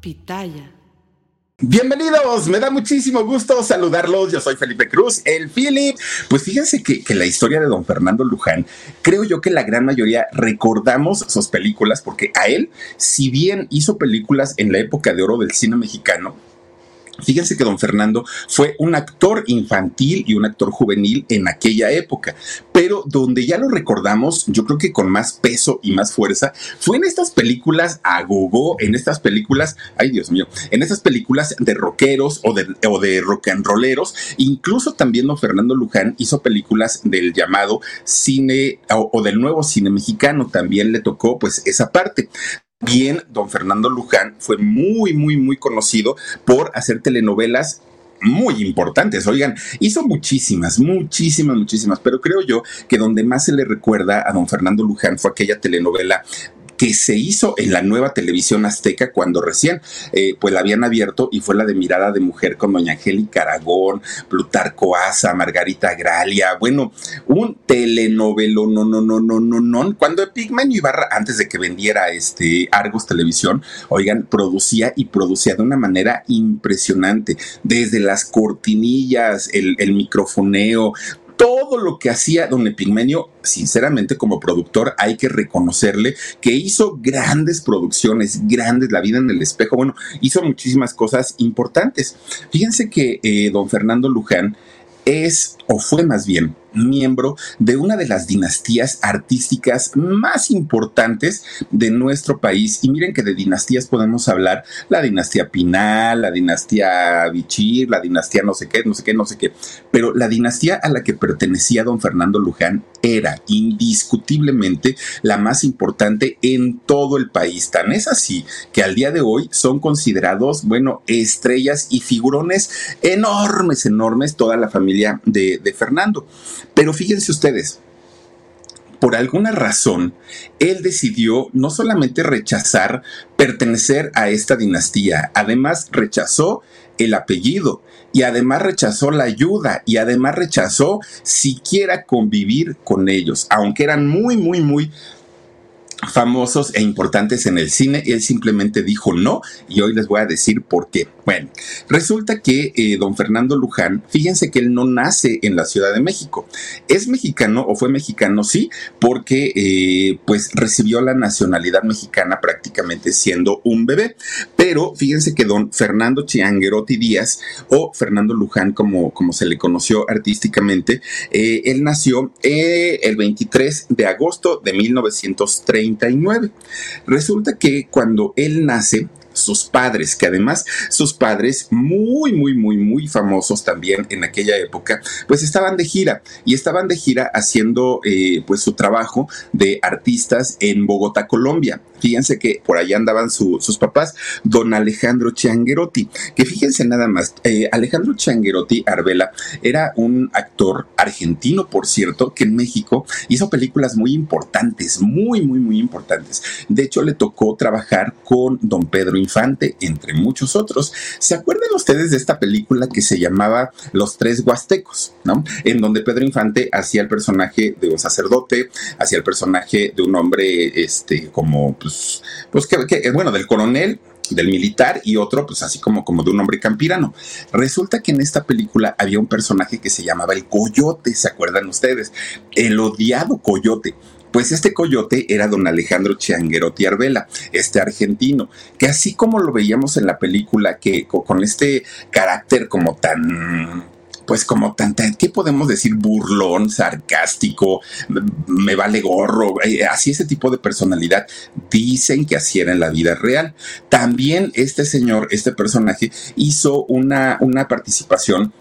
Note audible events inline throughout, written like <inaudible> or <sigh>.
Pitaya. Bienvenidos, me da muchísimo gusto saludarlos. Yo soy Felipe Cruz, el Philip. Pues fíjense que, que, la historia de don Fernando Luján, creo yo que la gran mayoría recordamos sus películas, porque a él, si bien hizo películas en la época de oro del cine mexicano, Fíjense que don Fernando fue un actor infantil y un actor juvenil en aquella época, pero donde ya lo recordamos, yo creo que con más peso y más fuerza, fue en estas películas a gogo, en estas películas, ay Dios mío, en estas películas de rockeros o de, o de rock and rolleros, incluso también don Fernando Luján hizo películas del llamado cine o, o del nuevo cine mexicano, también le tocó pues esa parte. Bien, don Fernando Luján fue muy, muy, muy conocido por hacer telenovelas muy importantes. Oigan, hizo muchísimas, muchísimas, muchísimas, pero creo yo que donde más se le recuerda a don Fernando Luján fue aquella telenovela que se hizo en la nueva televisión azteca cuando recién eh, pues la habían abierto y fue la de Mirada de Mujer con doña Angélica Aragón, Plutarco Asa, Margarita Gralia, bueno, un telenovelo, no, no, no, no, no, no, cuando Pigman Ibarra, antes de que vendiera este Argos Televisión, oigan, producía y producía de una manera impresionante, desde las cortinillas, el, el microfoneo, todo lo que hacía don Epigmenio, sinceramente como productor hay que reconocerle que hizo grandes producciones, grandes, La vida en el espejo, bueno, hizo muchísimas cosas importantes. Fíjense que eh, don Fernando Luján es, o fue más bien, miembro de una de las dinastías artísticas más importantes de nuestro país. Y miren que de dinastías podemos hablar la dinastía Pinal, la dinastía Bichir, la dinastía no sé qué, no sé qué, no sé qué. Pero la dinastía a la que pertenecía don Fernando Luján era indiscutiblemente la más importante en todo el país. Tan es así que al día de hoy son considerados, bueno, estrellas y figurones enormes, enormes, toda la familia de, de Fernando. Pero fíjense ustedes, por alguna razón, él decidió no solamente rechazar pertenecer a esta dinastía, además rechazó el apellido y además rechazó la ayuda y además rechazó siquiera convivir con ellos, aunque eran muy, muy, muy famosos e importantes en el cine, él simplemente dijo no y hoy les voy a decir por qué. Bueno, resulta que eh, don Fernando Luján, fíjense que él no nace en la Ciudad de México, es mexicano o fue mexicano, sí, porque eh, pues recibió la nacionalidad mexicana prácticamente siendo un bebé, pero fíjense que don Fernando Chianguerotti Díaz o Fernando Luján como, como se le conoció artísticamente, eh, él nació el 23 de agosto de 1930 Resulta que cuando él nace, sus padres, que además sus padres muy, muy, muy, muy famosos también en aquella época, pues estaban de gira y estaban de gira haciendo eh, pues su trabajo de artistas en Bogotá, Colombia. Fíjense que por allá andaban sus papás, don Alejandro Changuerotti, que fíjense nada más, eh, Alejandro Changuerotti Arbela era un actor argentino, por cierto, que en México hizo películas muy importantes, muy, muy, muy importantes. De hecho, le tocó trabajar con don Pedro Infante, entre muchos otros. ¿Se acuerdan ustedes de esta película que se llamaba Los Tres Huastecos, ¿no? En donde Pedro Infante hacía el personaje de un sacerdote, hacía el personaje de un hombre, este, como, pues, pues que, bueno, del coronel, del militar y otro, pues así como, como de un hombre campirano. Resulta que en esta película había un personaje que se llamaba el Coyote, ¿se acuerdan ustedes? El odiado Coyote. Pues este coyote era don Alejandro Chianguerotti Arbela, este argentino, que así como lo veíamos en la película, que con este carácter como tan pues como tanta, ¿qué podemos decir? Burlón, sarcástico, me vale gorro, eh, así ese tipo de personalidad. Dicen que así era en la vida real. También este señor, este personaje, hizo una, una participación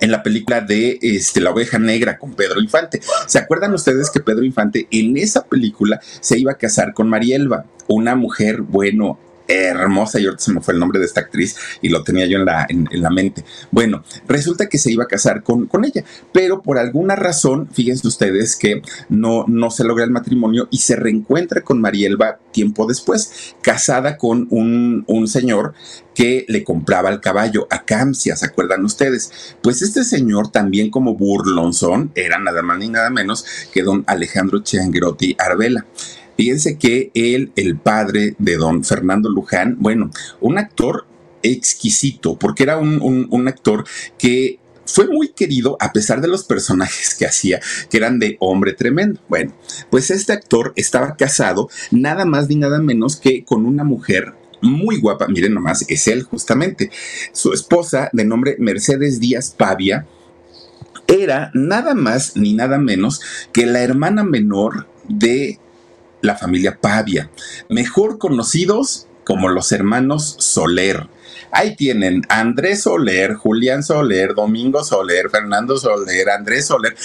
en la película de este, La oveja negra con Pedro Infante. ¿Se acuerdan ustedes que Pedro Infante en esa película se iba a casar con Marielba, una mujer, bueno, hermosa, y ahorita se me fue el nombre de esta actriz y lo tenía yo en la, en, la mente. Bueno, resulta que se iba a casar con, con, ella, pero por alguna razón, fíjense ustedes que no, no se logra el matrimonio y se reencuentra con Marielba tiempo después, casada con un, un señor que le compraba el caballo a Camcia, ¿se acuerdan ustedes? Pues este señor también como burlonzón era nada más ni nada menos que don Alejandro Chiangrotti Arbela. Fíjense que él, el padre de don Fernando Luján, bueno, un actor exquisito, porque era un, actor que fue muy querido a pesar de los personajes que hacía, que eran de hombre tremendo. Bueno, pues este actor estaba casado nada más ni nada menos que con una mujer muy guapa, miren nomás, es él justamente. Su esposa, de nombre Mercedes Díaz Pavia, era nada más ni nada menos que la hermana menor de la familia Pavia, mejor conocidos como los hermanos Soler. Ahí tienen Andrés Soler, Julián Soler, Domingo Soler, Fernando Soler, Andrés Soler,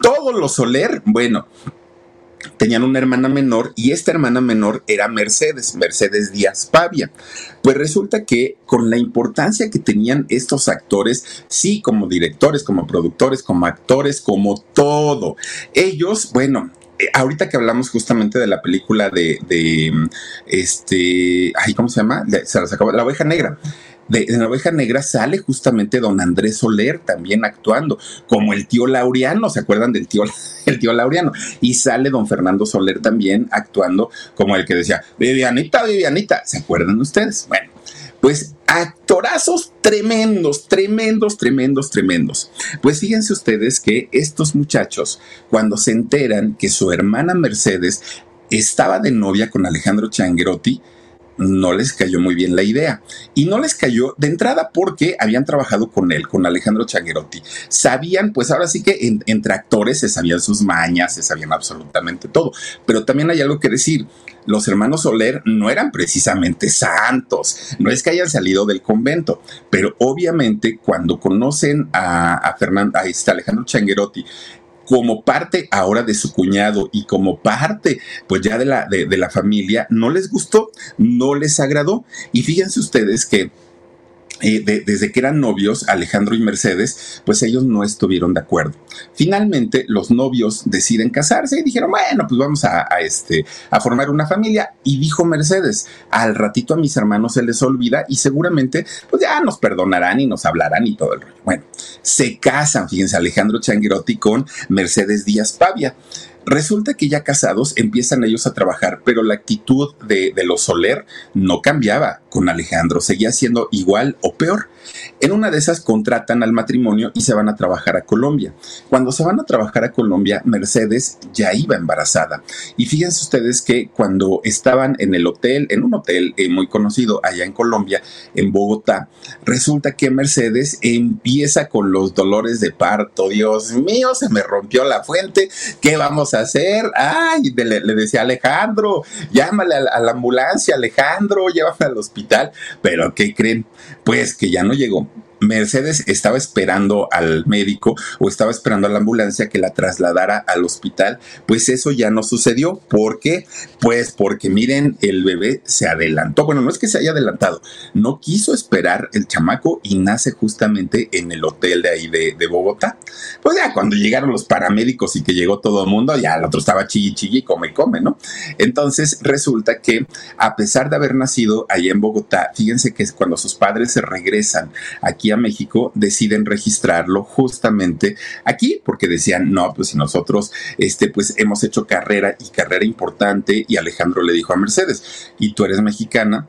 todos los Soler, bueno, tenían una hermana menor y esta hermana menor era Mercedes, Mercedes Díaz Pavia. Pues resulta que con la importancia que tenían estos actores, sí, como directores, como productores, como actores, como todo, ellos, bueno, ahorita que hablamos justamente de la película de, este, ay, ¿cómo se llama? se las acabó, La oveja negra. De, la oveja negra sale justamente don Andrés Soler también actuando, como el tío Laureano, ¿se acuerdan del tío, <laughs> el tío Laureano? Y sale don Fernando Soler también actuando como el que decía, Vivianita, Vivianita, ¿se acuerdan ustedes? Bueno, pues actorazos tremendos, tremendos, tremendos, tremendos. Pues fíjense ustedes que estos muchachos, cuando se enteran que su hermana Mercedes estaba de novia con Alejandro Changuerotti, no les cayó muy bien la idea. Y no les cayó de entrada porque habían trabajado con él, con Alejandro Changuerotti. Sabían, pues ahora sí que entre actores se sabían sus mañas, se sabían absolutamente todo. Pero también hay algo que decir. Los hermanos Soler no eran precisamente santos, no es que hayan salido del convento, pero obviamente cuando conocen a, a, a este Alejandro Changuerotti como parte ahora de su cuñado y como parte pues ya de la, de, la familia, no les gustó, no les agradó. Y fíjense ustedes que eh, desde que eran novios, Alejandro y Mercedes, pues ellos no estuvieron de acuerdo. Finalmente, los novios deciden casarse y dijeron, bueno, pues vamos a, este, a formar una familia. Y dijo Mercedes, al ratito a mis hermanos se les olvida y seguramente, pues ya nos perdonarán y nos hablarán y todo el rollo. Bueno, se casan, fíjense, Alejandro Changuirotti con Mercedes Díaz Pavia. Resulta que ya casados empiezan ellos a trabajar, pero la actitud de, los Soler no cambiaba con Alejandro, seguía siendo igual o peor. En una de esas contratan al matrimonio y se van a trabajar a Colombia. Cuando se van a trabajar a Colombia, Mercedes ya iba embarazada. Y fíjense ustedes que cuando estaban en el hotel, en un hotel eh, muy conocido allá en Colombia, en Bogotá, resulta que Mercedes empieza con los dolores de parto. Dios mío, se me rompió la fuente. ¿Qué vamos a hacer? Ay, le, decía Alejandro, llámale a, la ambulancia, Alejandro, llévame al hospital. Pero ¿qué creen? Pues que ya no llegó. Mercedes estaba esperando al médico o estaba esperando a la ambulancia que la trasladara al hospital, pues eso ya no sucedió. ¿Por qué? Pues porque miren, el bebé se adelantó. Bueno, no es que se haya adelantado, no quiso esperar el chamaco y nace justamente en el hotel de ahí de, Bogotá. Pues ya cuando llegaron los paramédicos y que llegó todo el mundo, ya el otro estaba chilli chilli, come y come, ¿no? Entonces resulta que a pesar de haber nacido ahí en Bogotá, fíjense que cuando sus padres se regresan aquí México, deciden registrarlo justamente aquí, porque decían, no, pues si nosotros, este, pues hemos hecho carrera y carrera importante, y Alejandro le dijo a Mercedes, y tú eres mexicana,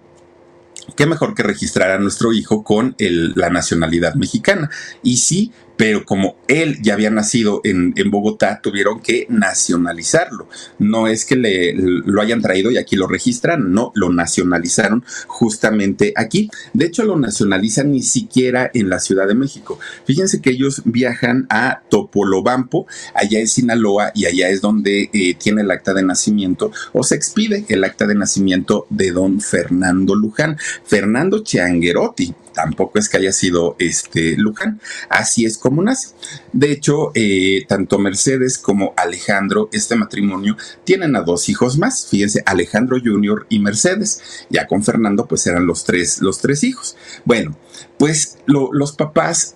qué mejor que registrar a nuestro hijo con la nacionalidad mexicana. Y sí, pero como él ya había nacido en, Bogotá, tuvieron que nacionalizarlo. No es que le, lo hayan traído y aquí lo registran, no, lo nacionalizaron justamente aquí. De hecho, lo nacionalizan ni siquiera en la Ciudad de México. Fíjense que ellos viajan a Topolobampo, allá en Sinaloa, y allá es donde eh, tiene el acta de nacimiento o se expide el acta de nacimiento de don Fernando Luján. Fernando Chianguerotti, tampoco es que haya sido este Luján. Así es como nace. De hecho, eh, tanto Mercedes como Alejandro, este matrimonio, tienen a dos hijos más. Fíjense, Alejandro Jr. y Mercedes. Ya con Fernando, pues eran los tres, los tres hijos. Bueno, pues los papás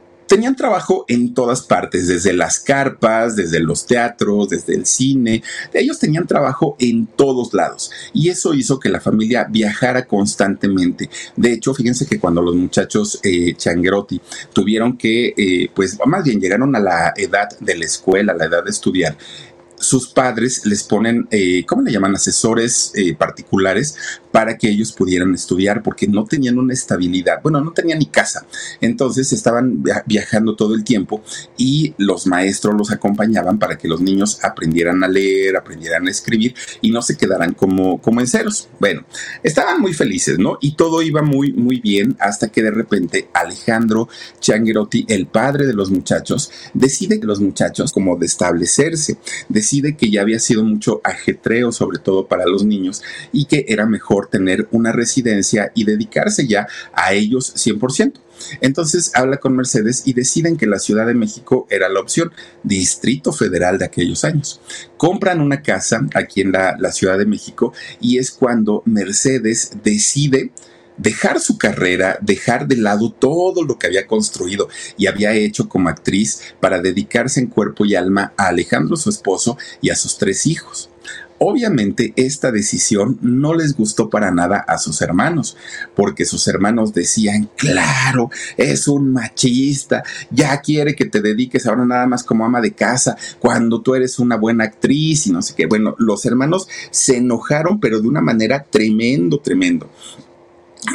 tenían trabajo en todas partes, desde las carpas, desde los teatros, desde el cine. Ellos tenían trabajo en todos lados y eso hizo que la familia viajara constantemente. De hecho, fíjense que cuando los muchachos eh, tuvieron que, eh, pues más bien llegaron a la edad de la escuela, a la edad de estudiar, sus padres les ponen, eh, ¿cómo le llaman? Asesores eh, particulares para que ellos pudieran estudiar porque no tenían una estabilidad, bueno, no tenían ni casa. Entonces estaban viajando todo el tiempo y los maestros los acompañaban para que los niños aprendieran a leer, aprendieran a escribir y no se quedaran como, como en ceros. Bueno, estaban muy felices, ¿no? Y todo iba muy, muy bien hasta que de repente Alejandro Changuerotti, el padre de los muchachos, decide que los muchachos como de establecerse, decide que ya había sido mucho ajetreo, sobre todo para los niños, y que era mejor tener una residencia y dedicarse ya a ellos 100%. Entonces habla con Mercedes y deciden que la Ciudad de México era la opción, Distrito Federal de aquellos años. Compran una casa aquí en la, la Ciudad de México y es cuando Mercedes decide dejar su carrera, dejar de lado todo lo que había construido y había hecho como actriz para dedicarse en cuerpo y alma a Alejandro, su esposo, y a sus tres hijos. Obviamente esta decisión no les gustó para nada a sus hermanos, porque sus hermanos decían, claro, es un machista, ya quiere que te dediques ahora nada más como ama de casa, cuando tú eres una buena actriz y no sé qué. Bueno, los hermanos se enojaron, pero de una manera tremendo, tremendo.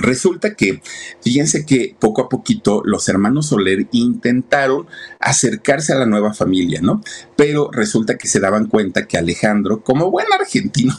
Resulta que, fíjense que poco a poquito los hermanos Soler intentaron acercarse a la nueva familia, ¿no? Pero resulta que se daban cuenta que Alejandro, como buen argentino,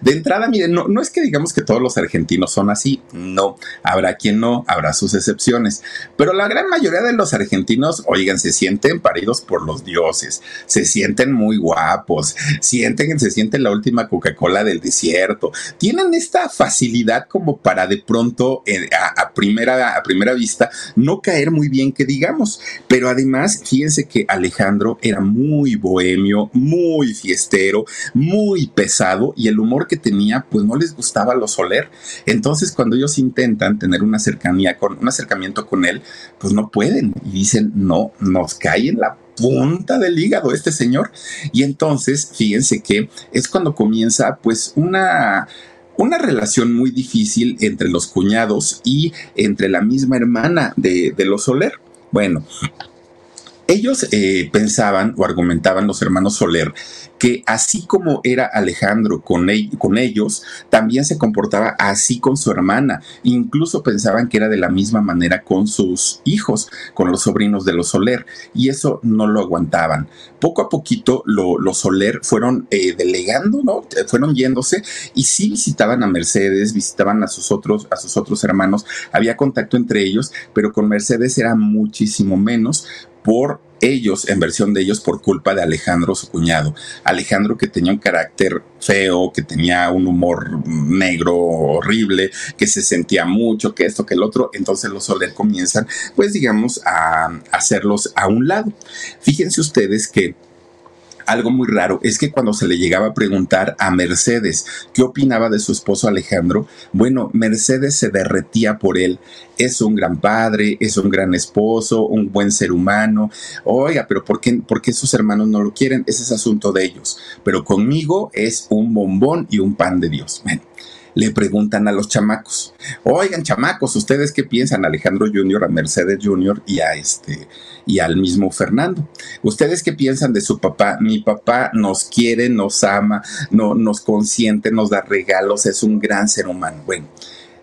de entrada, miren, no, es que digamos que todos los argentinos son así, no, habrá quien no, habrá sus excepciones, pero la gran mayoría de los argentinos, oigan, se sienten paridos por los dioses, se sienten muy guapos, sienten, se sienten la última Coca-Cola del desierto, tienen esta facilidad como para de pronto eh, a, primera, a primera vista no caer muy bien que digamos, pero además, fíjense que Alejandro era muy bohemio, muy fiestero, muy pesado y el humor que tenía, pues no les gustaba lo Soler. Entonces, cuando ellos intentan tener una cercanía con un acercamiento con él, pues no pueden y dicen, no, nos cae en la punta del hígado este señor. Y entonces, fíjense que es cuando comienza pues una una relación muy difícil entre los cuñados y entre la misma hermana de, de los Soler. Bueno, ellos eh, pensaban o argumentaban los hermanos Soler que así como era Alejandro con, ellos, también se comportaba así con su hermana. Incluso pensaban que era de la misma manera con sus hijos, con los sobrinos de los Soler, y eso no lo aguantaban. Poco a poquito los Soler fueron eh, delegando, ¿no? Fueron yéndose y sí visitaban a Mercedes, visitaban a sus otros, a sus otros hermanos, había contacto entre ellos, pero con Mercedes era muchísimo menos por ellos, en versión de ellos, por culpa de Alejandro, su cuñado. Alejandro que tenía un carácter feo, que tenía un humor negro horrible, que se sentía mucho, que esto, que el otro. Entonces los Soler comienzan, pues digamos, a hacerlos a un lado. Fíjense ustedes que algo muy raro es que cuando se le llegaba a preguntar a Mercedes qué opinaba de su esposo Alejandro, bueno, Mercedes se derretía por él. Es un gran padre, es un gran esposo, un buen ser humano. Oiga, pero ¿por qué, por qué sus hermanos no lo quieren? Ese es asunto de ellos. Pero conmigo es un bombón y un pan de Dios. Bueno, le preguntan a los chamacos, oigan chamacos, ¿ustedes qué piensan? Alejandro Jr., a Mercedes Jr. y a este y al mismo Fernando. ¿Ustedes qué piensan de su papá? Mi papá nos quiere, nos ama, no, nos consiente, nos da regalos, es un gran ser humano. Bueno,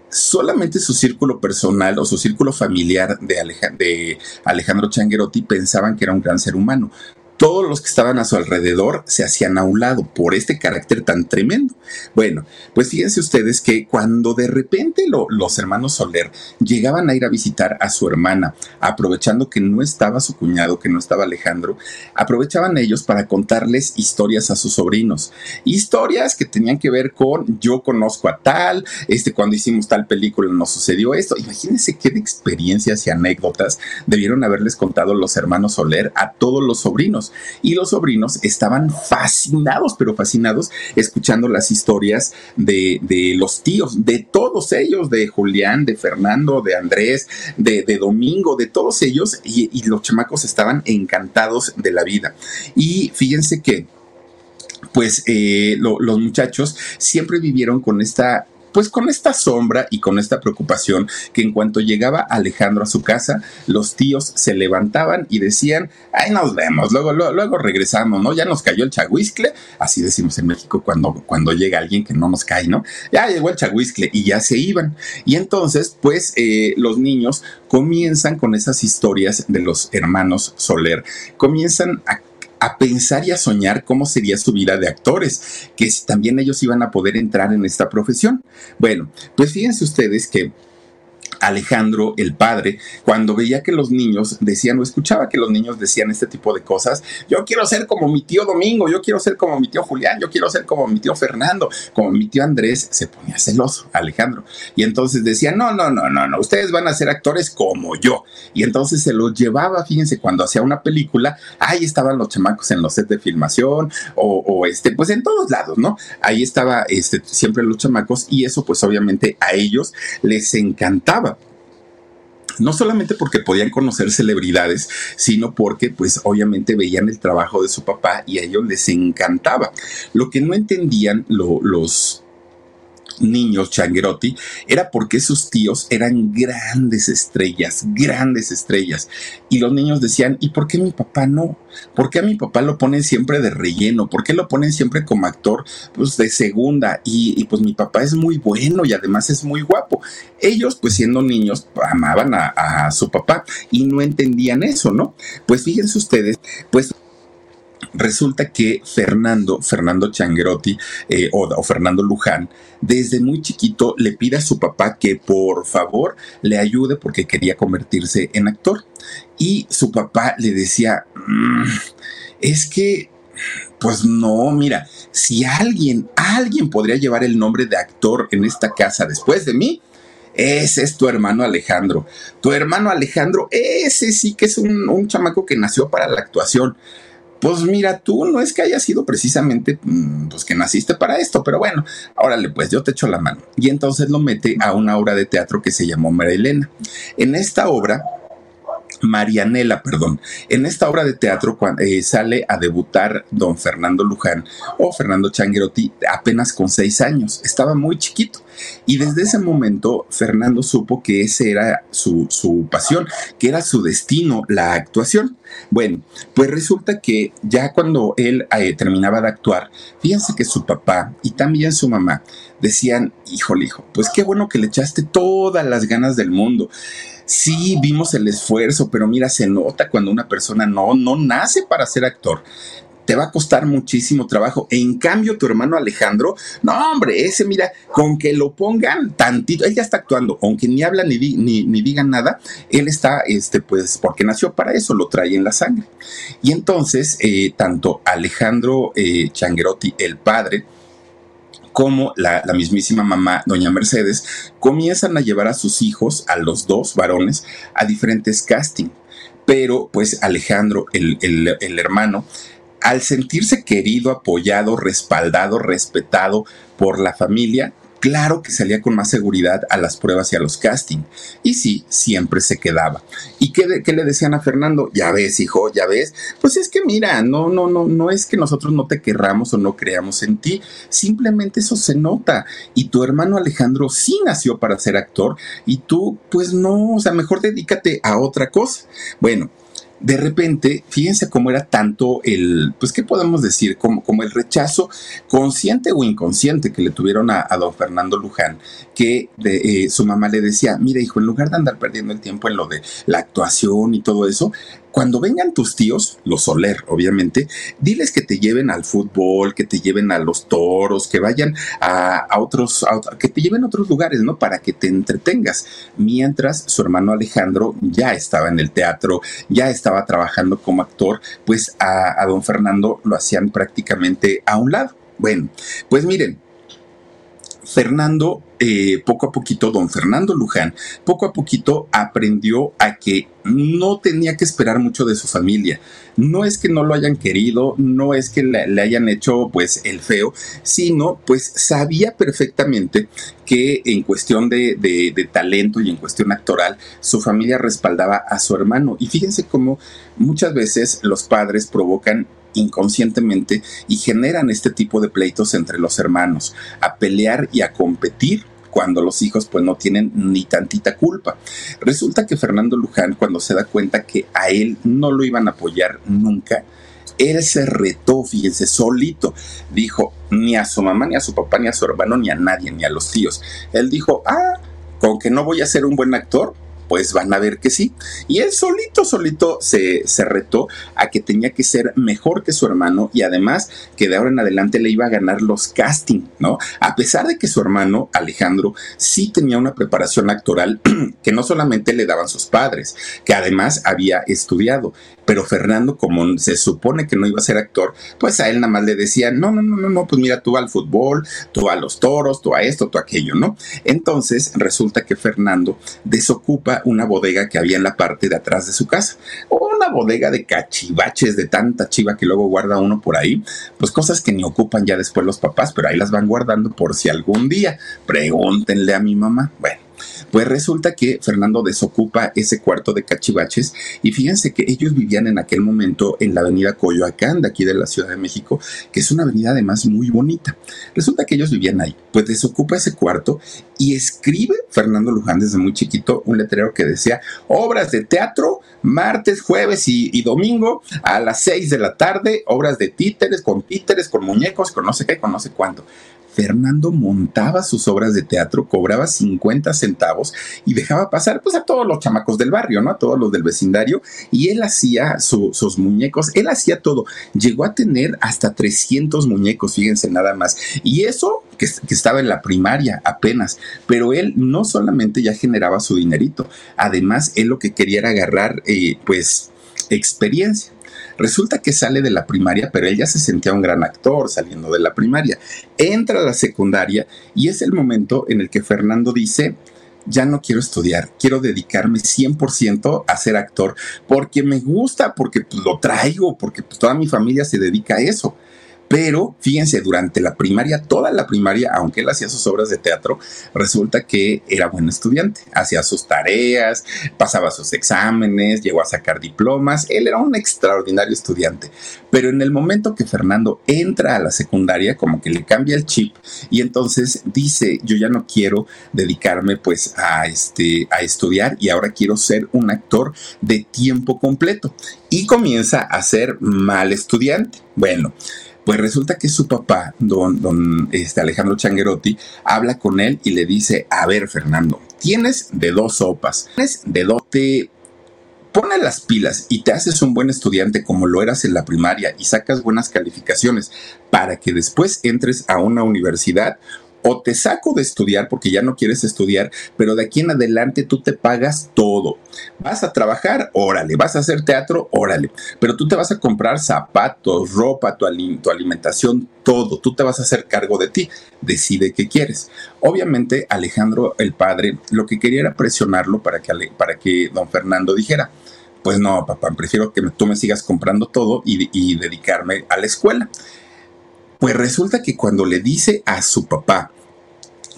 solamente su círculo personal o su círculo familiar de, de Alejandro Changuerotti pensaban que era un gran ser humano todos los que estaban a su alrededor se hacían a un lado por este carácter tan tremendo. Bueno, pues fíjense ustedes que cuando de repente los hermanos Soler llegaban a ir a visitar a su hermana, aprovechando que no estaba su cuñado, que no estaba Alejandro, aprovechaban ellos para contarles historias a sus sobrinos. Historias que tenían que ver con yo conozco a tal, este cuando hicimos tal película nos sucedió esto. Imagínense qué de experiencias y anécdotas debieron haberles contado los hermanos Soler a todos los sobrinos y los sobrinos estaban fascinados, pero fascinados, escuchando las historias de, los tíos, de todos ellos, de Julián, de Fernando, de Andrés, de, Domingo, de todos ellos, y, los chamacos estaban encantados de la vida. Y fíjense que pues eh, los muchachos siempre vivieron con esta pues con esta sombra y con esta preocupación que en cuanto llegaba Alejandro a su casa, los tíos se levantaban y decían, ay, nos vemos, luego, luego, regresamos, ¿no? Ya nos cayó el chahuiscle, así decimos en México cuando, cuando llega alguien que no nos cae, ¿no? Ya llegó el chahuiscle y ya se iban. Y entonces, pues, eh, los niños comienzan con esas historias de los hermanos Soler, comienzan a a pensar y a soñar cómo sería su vida de actores, que también ellos iban a poder entrar en esta profesión. Bueno, pues fíjense ustedes que Alejandro, el padre, cuando veía que los niños decían o escuchaba que los niños decían este tipo de cosas, yo quiero ser como mi tío Domingo, yo quiero ser como mi tío Julián, yo quiero ser como mi tío Fernando, como mi tío Andrés, se ponía celoso, Alejandro. Y entonces decía, no, no, no, no, no, ustedes van a ser actores como yo. Y entonces se los llevaba, fíjense, cuando hacía una película, ahí estaban los chamacos en los sets de filmación o, o este, pues en todos lados, ¿no? Ahí estaba este, siempre los chamacos y eso pues obviamente a ellos les encantaba no solamente porque podían conocer celebridades, sino porque pues obviamente veían el trabajo de su papá y a ellos les encantaba. Lo que no entendían los niños Changuerotti era porque sus tíos eran grandes estrellas, grandes estrellas. Y los niños decían, ¿y por qué mi papá no? ¿Por qué a mi papá lo ponen siempre de relleno? ¿Por qué lo ponen siempre como actor pues, de segunda? Y, pues mi papá es muy bueno y además es muy guapo. Ellos, pues siendo niños, amaban a, a su papá y no entendían eso, ¿no? Pues fíjense ustedes, pues Resulta que Fernando, Fernando Changuerotti eh, o, Fernando Luján, desde muy chiquito le pide a su papá que por favor le ayude porque quería convertirse en actor. Y su papá le decía, mm, es que pues no, mira, si alguien, alguien podría llevar el nombre de actor en esta casa después de mí, ese es tu hermano Alejandro. Tu hermano Alejandro, ese sí que es un, un chamaco que nació para la actuación. Pues mira, tú no es que haya sido precisamente, mm, pues que naciste para esto, pero bueno, órale, pues yo te echo la mano. Y entonces lo mete a una obra de teatro que se llamó Marilena. En esta obra, Marianela, perdón. En esta obra de teatro eh, sale a debutar don Fernando Luján o Fernando Changuerotti apenas con seis años. Estaba muy chiquito. Y desde ese momento Fernando supo que ese era su, su pasión, que era su destino, la actuación. Bueno, pues resulta que ya cuando él eh, terminaba de actuar, fíjense que su papá y también su mamá decían, híjole hijo, pues qué bueno que le echaste todas las ganas del mundo. Sí vimos el esfuerzo, pero mira, se nota cuando una persona no, no nace para ser actor te va a costar muchísimo trabajo. En cambio, tu hermano Alejandro, no, hombre, ese, mira, con que lo pongan tantito, él ya está actuando, aunque ni habla ni, ni, ni digan nada, él está, este, pues, porque nació para eso, lo trae en la sangre. Y entonces, eh, tanto Alejandro eh, Changuerotti, el padre, como la, mismísima mamá, doña Mercedes, comienzan a llevar a sus hijos, a los dos varones, a diferentes castings. Pero pues Alejandro, el, el hermano, al sentirse querido, apoyado, respaldado, respetado por la familia, claro que salía con más seguridad a las pruebas y a los castings. Y sí, siempre se quedaba. ¿Y qué, qué, le decían a Fernando? Ya ves, hijo, ya ves. Pues es que mira, no, no, no, no es que nosotros no te querramos o no creamos en ti. Simplemente eso se nota. Y tu hermano Alejandro sí nació para ser actor y tú, pues no, o sea, mejor dedícate a otra cosa. Bueno, de repente, fíjense cómo era tanto el, pues, ¿qué podemos decir? Como, como el rechazo consciente o inconsciente que le tuvieron a, don Fernando Luján, que de, eh, su mamá le decía, mire hijo, en lugar de andar perdiendo el tiempo en lo de la actuación y todo eso, cuando vengan tus tíos, los Soler, obviamente, diles que te lleven al fútbol, que te lleven a los toros, que vayan a, otros, que te lleven a otros lugares, ¿no? Para que te entretengas. Mientras su hermano Alejandro ya estaba en el teatro, ya estaba trabajando como actor, pues a, a don Fernando lo hacían prácticamente a un lado. Bueno, pues miren, Fernando, eh, poco a poquito, don Fernando Luján, poco a poquito aprendió a que no tenía que esperar mucho de su familia. No es que no lo hayan querido, no es que le, hayan hecho pues el feo, sino pues sabía perfectamente que en cuestión de, de talento y en cuestión actoral, su familia respaldaba a su hermano. Y fíjense cómo muchas veces los padres provocan inconscientemente y generan este tipo de pleitos entre los hermanos, a pelear y a competir cuando los hijos pues no tienen ni tantita culpa. Resulta que Fernando Luján cuando se da cuenta que a él no lo iban a apoyar nunca, él se retó, fíjense, solito. Dijo, ni a su mamá, ni a su papá, ni a su hermano, ni a nadie, ni a los tíos. Él dijo, ah, con que no voy a ser un buen actor, pues van a ver que sí. Y él solito, solito se, se retó a que tenía que ser mejor que su hermano y además que de ahora en adelante le iba a ganar los castings, ¿no? A pesar de que su hermano, Alejandro, sí tenía una preparación actoral <clears throat> que no solamente le daban sus padres, que además había estudiado, pero Fernando, como se supone que no iba a ser actor, pues a él nada más le decía, no, no, no, no, no, pues mira, tú al fútbol, tú a los toros, tú a esto, tú a aquello, ¿no? Entonces resulta que Fernando desocupa una bodega que había en la parte de atrás de su casa, una bodega de cachivaches, de tanta chiva que luego guarda uno por ahí, pues cosas que ni ocupan ya después los papás, pero ahí las van guardando por si algún día, pregúntenle a mi mamá, bueno. Pues resulta que Fernando desocupa ese cuarto de cachivaches y fíjense que ellos vivían en aquel momento en la avenida Coyoacán de aquí de la Ciudad de México, que es una avenida además muy bonita. Resulta que ellos vivían ahí, pues desocupa ese cuarto y escribe Fernando Luján desde muy chiquito un letrero que decía obras de teatro martes, jueves y, domingo a las 6 de la tarde, obras de títeres, con títeres, con muñecos, con no sé qué, con no sé cuánto. Fernando montaba sus obras de teatro, cobraba 50 centavos y dejaba pasar pues a todos los chamacos del barrio, ¿no? A todos los del vecindario y él hacía sus muñecos, él hacía todo. Llegó a tener hasta 300 muñecos, fíjense nada más. Y eso que, estaba en la primaria apenas, pero él no solamente ya generaba su dinerito, además él lo que quería era agarrar eh, pues experiencia. Resulta que sale de la primaria, pero él ya se sentía un gran actor saliendo de la primaria. Entra a la secundaria y es el momento en el que Fernando dice, ya no quiero estudiar, quiero dedicarme 100% a ser actor, porque me gusta, porque pues, lo traigo, porque pues, toda mi familia se dedica a eso. Pero fíjense, durante la primaria, toda la primaria, aunque él hacía sus obras de teatro, resulta que era buen estudiante. Hacía sus tareas, pasaba sus exámenes, llegó a sacar diplomas. Él era un extraordinario estudiante. Pero en el momento que Fernando entra a la secundaria, como que le cambia el chip y entonces dice, yo ya no quiero dedicarme pues a, este, a estudiar y ahora quiero ser un actor de tiempo completo. Y comienza a ser mal estudiante. Bueno, pues resulta que su papá, don, don este Alejandro Changuerotti, habla con él y le dice, a ver Fernando, tienes de dos sopas, tienes de dos, te pone las pilas y te haces un buen estudiante como lo eras en la primaria y sacas buenas calificaciones para que después entres a una universidad o te saco de estudiar porque ya no quieres estudiar, pero de aquí en adelante tú te pagas todo. Vas a trabajar, órale, vas a hacer teatro, órale, pero tú te vas a comprar zapatos, ropa, tu, tu alimentación, todo, tú te vas a hacer cargo de ti, decide qué quieres. Obviamente Alejandro, el padre, lo que quería era presionarlo para que, para que don Fernando dijera, pues no, papá, prefiero que tú me sigas comprando todo y, y dedicarme a la escuela. Pues resulta que cuando le dice a su papá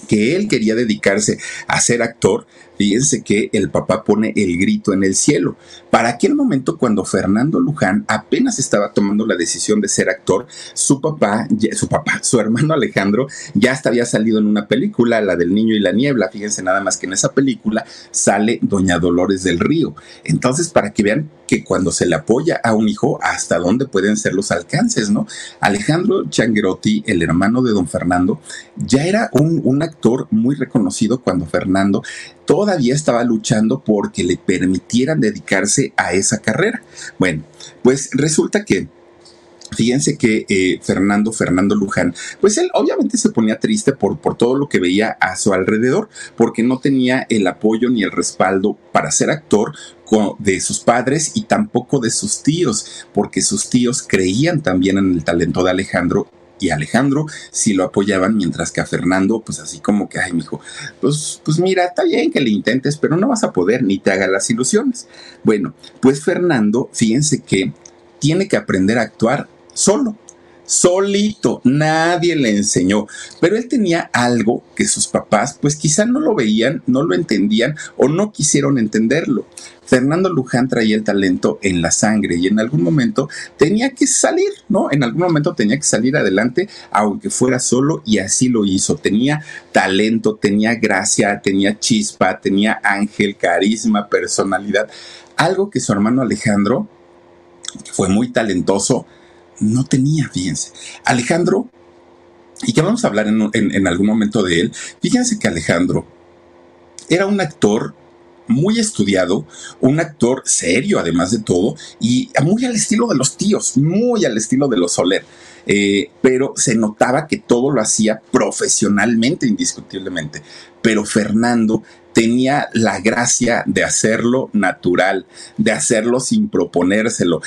que él quería dedicarse a ser actor, fíjense que el papá pone el grito en el cielo. Para aquel momento, cuando Fernando Luján apenas estaba tomando la decisión de ser actor, su papá, su papá, su hermano Alejandro, ya hasta había salido en una película, la del niño y la niebla. Fíjense nada más que en esa película sale Doña Dolores del Río. Entonces, para que vean que cuando se le apoya a un hijo, hasta dónde pueden ser los alcances, ¿no? Alejandro Changuerotti, el hermano de don Fernando, ya era un, un actor muy reconocido cuando Fernando todavía estaba luchando porque le permitieran dedicarse a esa carrera. Bueno, pues resulta que Fíjense que eh, Fernando, Fernando Luján, pues él obviamente se ponía triste por, por todo lo que veía a su alrededor, porque no tenía el apoyo ni el respaldo para ser actor de sus padres y tampoco de sus tíos, porque sus tíos creían también en el talento de Alejandro y Alejandro sí lo apoyaban, mientras que a Fernando, pues así como que, ay, mijo, pues, pues mira, está bien que le intentes, pero no vas a poder ni te haga las ilusiones. Bueno, pues Fernando, fíjense que tiene que aprender a actuar solo, solito, nadie le enseñó, pero él tenía algo que sus papás pues quizá no lo veían, no lo entendían o no quisieron entenderlo. Fernando Luján traía el talento en la sangre y en algún momento tenía que salir, ¿no? En algún momento tenía que salir adelante, aunque fuera solo, y así lo hizo. Tenía talento, tenía gracia, tenía chispa, tenía ángel, carisma, personalidad. Algo que su hermano Alejandro, que fue muy talentoso, no tenía, fíjense. Alejandro, y que vamos a hablar en, algún momento de él, fíjense que Alejandro era un actor muy estudiado, un actor serio además de todo, y muy al estilo de los tíos, muy al estilo de los Soler. Eh, pero se notaba que todo lo hacía profesionalmente, indiscutiblemente. Pero Fernando tenía la gracia de hacerlo natural, de hacerlo sin proponérselo.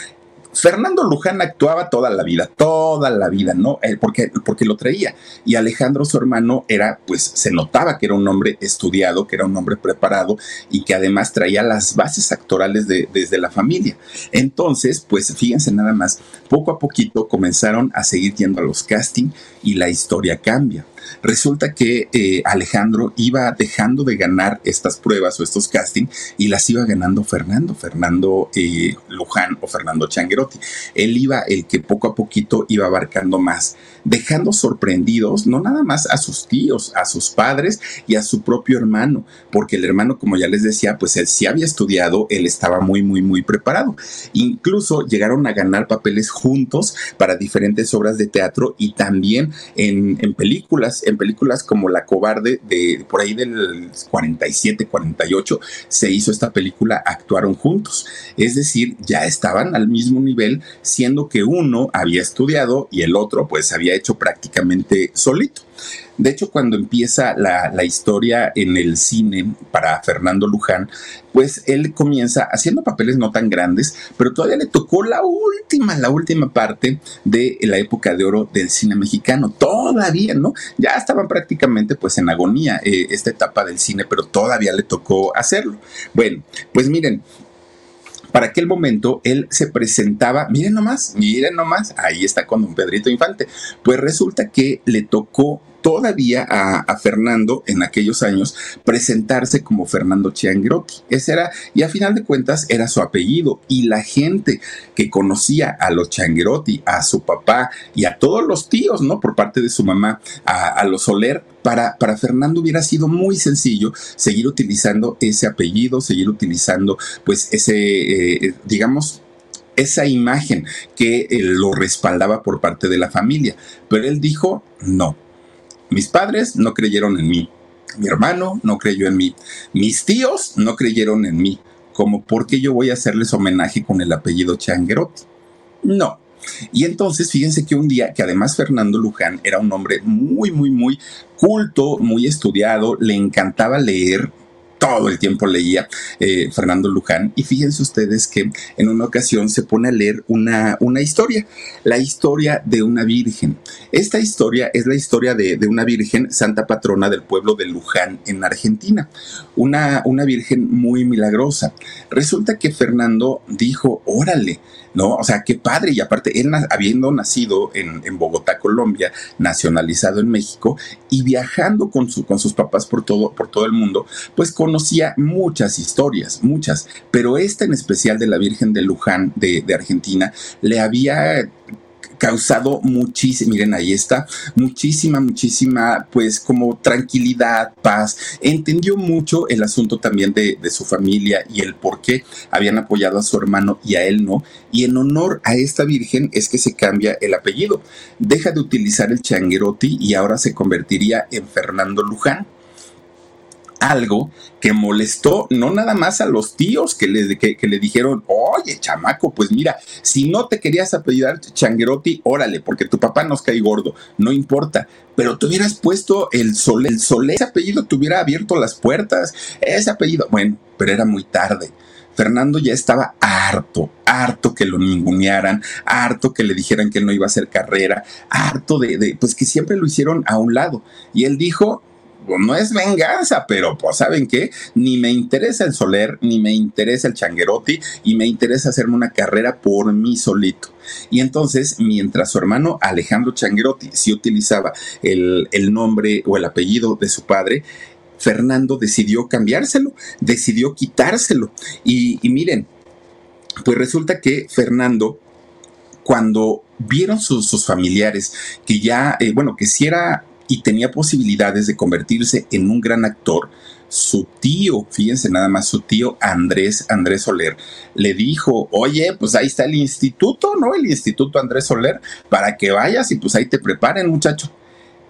Fernando Luján actuaba toda la vida, toda la vida, ¿no? Eh, porque, porque lo traía. Y Alejandro, su hermano, era, pues se notaba que era un hombre estudiado, que era un hombre preparado y que además traía las bases actorales de, desde la familia. Entonces, pues fíjense nada más, poco a poquito comenzaron a seguir yendo a los castings y la historia cambia. Resulta que eh, Alejandro iba dejando de ganar estas pruebas o estos castings y las iba ganando Fernando, Fernando eh, Luján o Fernando Changuerotti. Él iba el que poco a poquito iba abarcando más, dejando sorprendidos no nada más a sus tíos, a sus padres y a su propio hermano, porque el hermano, como ya les decía, pues él sí había estudiado, él estaba muy, muy, muy preparado. Incluso llegaron a ganar papeles juntos para diferentes obras de teatro y también en, en películas en películas como La Cobarde, de por ahí del 47, 48, se hizo esta película, actuaron juntos. Es decir, ya estaban al mismo nivel, siendo que uno había estudiado y el otro pues había hecho prácticamente solito. De hecho, cuando empieza la, historia en el cine para Fernando Luján, pues él comienza haciendo papeles no tan grandes, pero todavía le tocó la última, la última parte de la época de oro del cine mexicano. Todavía, ¿no? Ya estaban prácticamente pues en agonía eh, esta etapa del cine, pero todavía le tocó hacerlo. Bueno, pues miren, para aquel momento él se presentaba, miren nomás, miren nomás, ahí está con don Pedrito Infante. Pues resulta que le tocó todavía a, Fernando en aquellos años presentarse como Fernando Chiangrotti. Ese era, y a final de cuentas era su apellido. Y la gente que conocía a los Chiangrotti, a su papá y a todos los tíos, ¿no? Por parte de su mamá, a, los Soler, para, para, Fernando hubiera sido muy sencillo seguir utilizando ese apellido, seguir utilizando, pues, ese, eh, digamos, esa imagen que eh, lo respaldaba por parte de la familia. Pero él dijo, no, mis padres no creyeron en mí. Mi hermano no creyó en mí. Mis tíos no creyeron en mí. Como porque yo voy a hacerles homenaje con el apellido Changuerotti. No. Y entonces fíjense que un día, que además Fernando Luján era un hombre muy, muy, muy culto, muy estudiado, le encantaba leer, todo el tiempo leía eh, Fernando Luján. Y fíjense ustedes que en una ocasión se pone a leer una, una historia, la historia de una virgen. Esta historia es la historia de, una virgen, santa patrona del pueblo de Luján en Argentina. Una, una virgen muy milagrosa. Resulta que Fernando dijo, órale, ¿no? O sea, qué padre. Y aparte, él habiendo nacido en, Bogotá, Colombia, nacionalizado en México y viajando con, su, con sus papás por todo, por todo el mundo, pues conocía muchas historias, muchas. Pero esta en especial de la Virgen de Luján de, Argentina le había causado muchísima, miren, ahí está, muchísima, muchísima, pues como tranquilidad, paz. Entendió mucho el asunto también de, de, su familia y el por qué habían apoyado a su hermano y a él no. Y en honor a esta virgen es que se cambia el apellido. Deja de utilizar el Changuerotti y ahora se convertiría en Fernando Luján algo que molestó no nada más a los tíos que le, que, le dijeron, oye, chamaco, pues mira, si no te querías apellidar Changuerotti, órale, porque tu papá nos cae gordo, no importa, pero te hubieras puesto el Sol, el Sol, ese apellido te hubiera abierto las puertas, ese apellido, bueno, pero era muy tarde. Fernando ya estaba harto, harto que lo ningunearan, harto que le dijeran que no iba a hacer carrera, harto de, de, pues que siempre lo hicieron a un lado. Y él dijo, no es venganza, pero pues saben qué, ni me interesa el Soler, ni me interesa el Changuerotti, y me interesa hacerme una carrera por mí solito. Y entonces, mientras su hermano Alejandro Changuerotti sí utilizaba el, nombre o el apellido de su padre, Fernando decidió cambiárselo, decidió quitárselo. Y, miren, pues resulta que Fernando, cuando vieron sus, familiares que ya, eh, bueno, que si era y tenía posibilidades de convertirse en un gran actor, su tío, fíjense nada más, su tío Andrés, Andrés Soler, le dijo, oye, pues ahí está el instituto, ¿no? El instituto Andrés Soler, para que vayas y pues ahí te preparen, muchacho.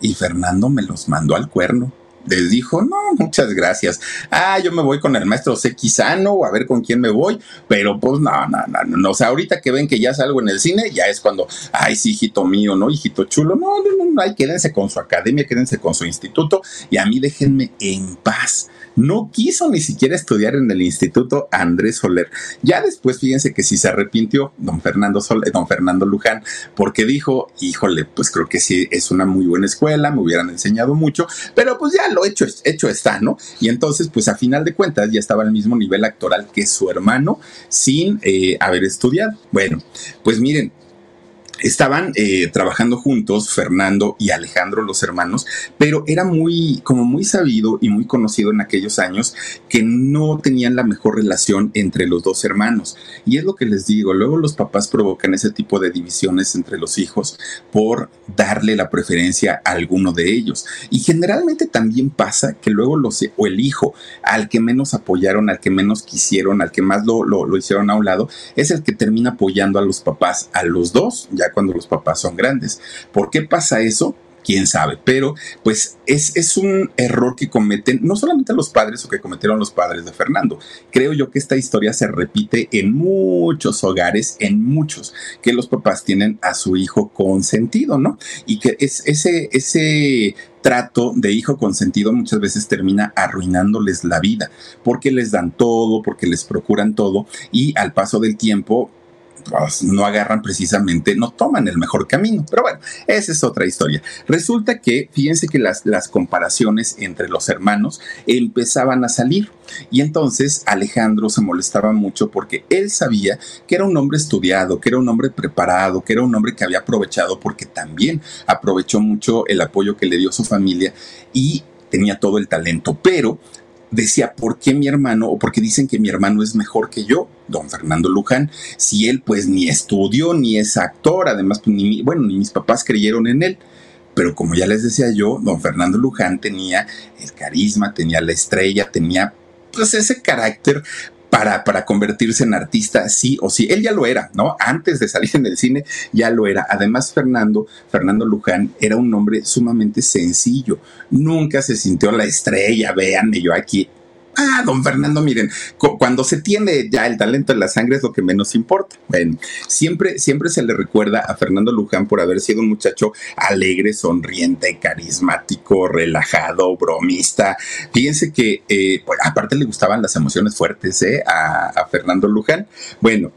Y Fernando me los mandó al cuerno les dijo, no, muchas gracias. Ah, yo me voy con el maestro Sequizano a ver con quién me voy, pero pues no, no, no, no. O sea, ahorita que ven que ya salgo en el cine, ya es cuando, ay, sí, hijito mío, ¿no? Hijito chulo. No, no, no, no, ay, quédense con su academia, quédense con su instituto y a mí déjenme en paz. No quiso ni siquiera estudiar en el Instituto Andrés Soler. Ya después, fíjense que sí se arrepintió don Fernando, Soler, don Fernando Luján, porque dijo, híjole, pues creo que sí es una muy buena escuela, me hubieran enseñado mucho, pero pues ya lo hecho, hecho está, ¿no? Y entonces, pues a final de cuentas ya estaba al mismo nivel actoral que su hermano sin eh, haber estudiado. Bueno, pues miren, estaban eh, trabajando juntos Fernando y Alejandro, los hermanos, pero era muy, como muy sabido y muy conocido en aquellos años que no tenían la mejor relación entre los dos hermanos. Y es lo que les digo, luego los papás provocan ese tipo de divisiones entre los hijos por darle la preferencia a alguno de ellos. Y generalmente también pasa que luego los, o el hijo al que menos apoyaron, al que menos quisieron, al que más lo, lo, lo hicieron a un lado, es el que termina apoyando a los papás, a los dos, cuando los papás son grandes. ¿Por qué pasa eso? quién sabe, pero pues es, es, un error que cometen no solamente los padres o que cometieron los padres de Fernando. Creo yo que esta historia se repite en muchos hogares, en muchos, que los papás tienen a su hijo consentido, ¿no? Y que es ese, ese trato de hijo consentido muchas veces termina arruinándoles la vida, porque les dan todo, porque les procuran todo y al paso del tiempo pues, no agarran precisamente, no toman el mejor camino. Pero bueno, esa es otra historia. Resulta que, fíjense que las, las comparaciones entre los hermanos empezaban a salir. Y entonces Alejandro se molestaba mucho porque él sabía que era un hombre estudiado, que era un hombre preparado, que era un hombre que había aprovechado porque también aprovechó mucho el apoyo que le dio su familia y tenía todo el talento, pero decía, ¿por qué mi hermano o por qué dicen que mi hermano es mejor que yo, don Fernando Luján, si él pues ni estudió ni es actor, además pues, ni, bueno, ni mis papás creyeron en él. Pero como ya les decía yo, don Fernando Luján tenía el carisma, tenía la estrella, tenía pues ese carácter para, para, convertirse en artista, sí o sí. Él ya lo era, ¿no? Antes de salir en el cine, ya lo era. Además, Fernando, Fernando Luján, era un hombre sumamente sencillo. Nunca se sintió la estrella, véanme yo aquí. Ah, don Fernando, miren, cuando se tiene ya el talento en la sangre es lo que menos importa. Bueno, siempre, siempre se le recuerda a Fernando Luján por haber sido un muchacho alegre, sonriente, carismático, relajado, bromista. Fíjense que, eh, pues, aparte le gustaban las emociones fuertes ¿eh? a, a Fernando Luján. Bueno,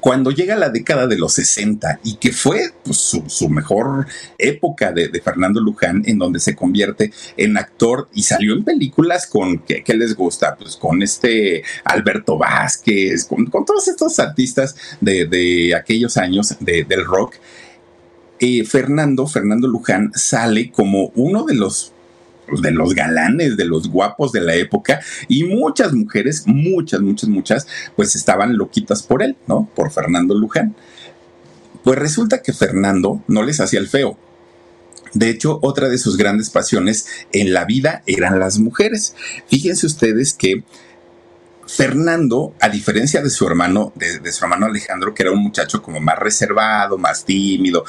cuando llega la década de los 60 y que fue pues, su, mejor época de, Fernando Luján, en donde se convierte en actor y salió en películas con, ¿qué, les gusta? Pues con este Alberto Vázquez, con, todos estos artistas de, aquellos años del rock. Eh, Fernando, Fernando Luján sale como uno de los de los galanes, de los guapos de la época, y muchas mujeres, muchas, muchas, muchas, pues estaban loquitas por él, ¿no? Por Fernando Luján. Pues resulta que Fernando no les hacía el feo. De hecho, otra de sus grandes pasiones en la vida eran las mujeres. Fíjense ustedes que Fernando, a diferencia de su hermano, de, su hermano Alejandro, que era un muchacho como más reservado, más tímido,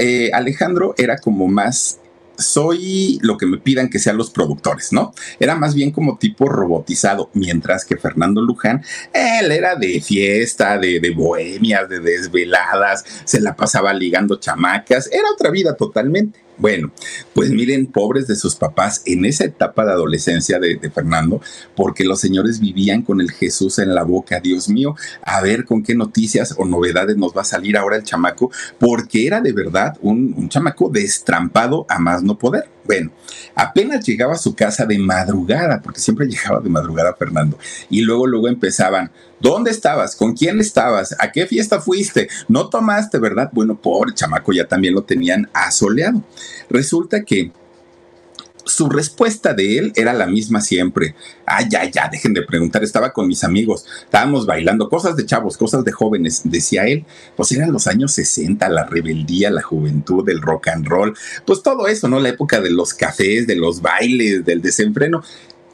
eh, Alejandro era como más soy lo que me pidan que sean los productores, ¿no? Era más bien como tipo robotizado, mientras que Fernando Luján, él era de fiesta, de, de bohemias, de desveladas, se la pasaba ligando chamacas, era otra vida totalmente. Bueno, pues miren, pobres de sus papás en esa etapa de adolescencia de, Fernando, porque los señores vivían con el Jesús en la boca, Dios mío, a ver con qué noticias o novedades nos va a salir ahora el chamaco, porque era de verdad un, un chamaco destrampado a más no poder. Bueno, apenas llegaba a su casa de madrugada, porque siempre <laughs> llegaba de madrugada Fernando, y luego, luego empezaban, ¿dónde estabas? ¿Con quién estabas? ¿A qué fiesta fuiste? ¿No tomaste, verdad? Bueno, pobre chamaco, ya también lo tenían asoleado. Resulta que su respuesta de él era la misma siempre. Ay, ya, ya, dejen de preguntar, estaba con mis amigos, estábamos bailando, cosas de chavos, cosas de jóvenes, decía él. Pues eran los años 60, la rebeldía, la juventud, el rock and roll, pues todo eso, ¿no? La época de los cafés, de los bailes, del desenfreno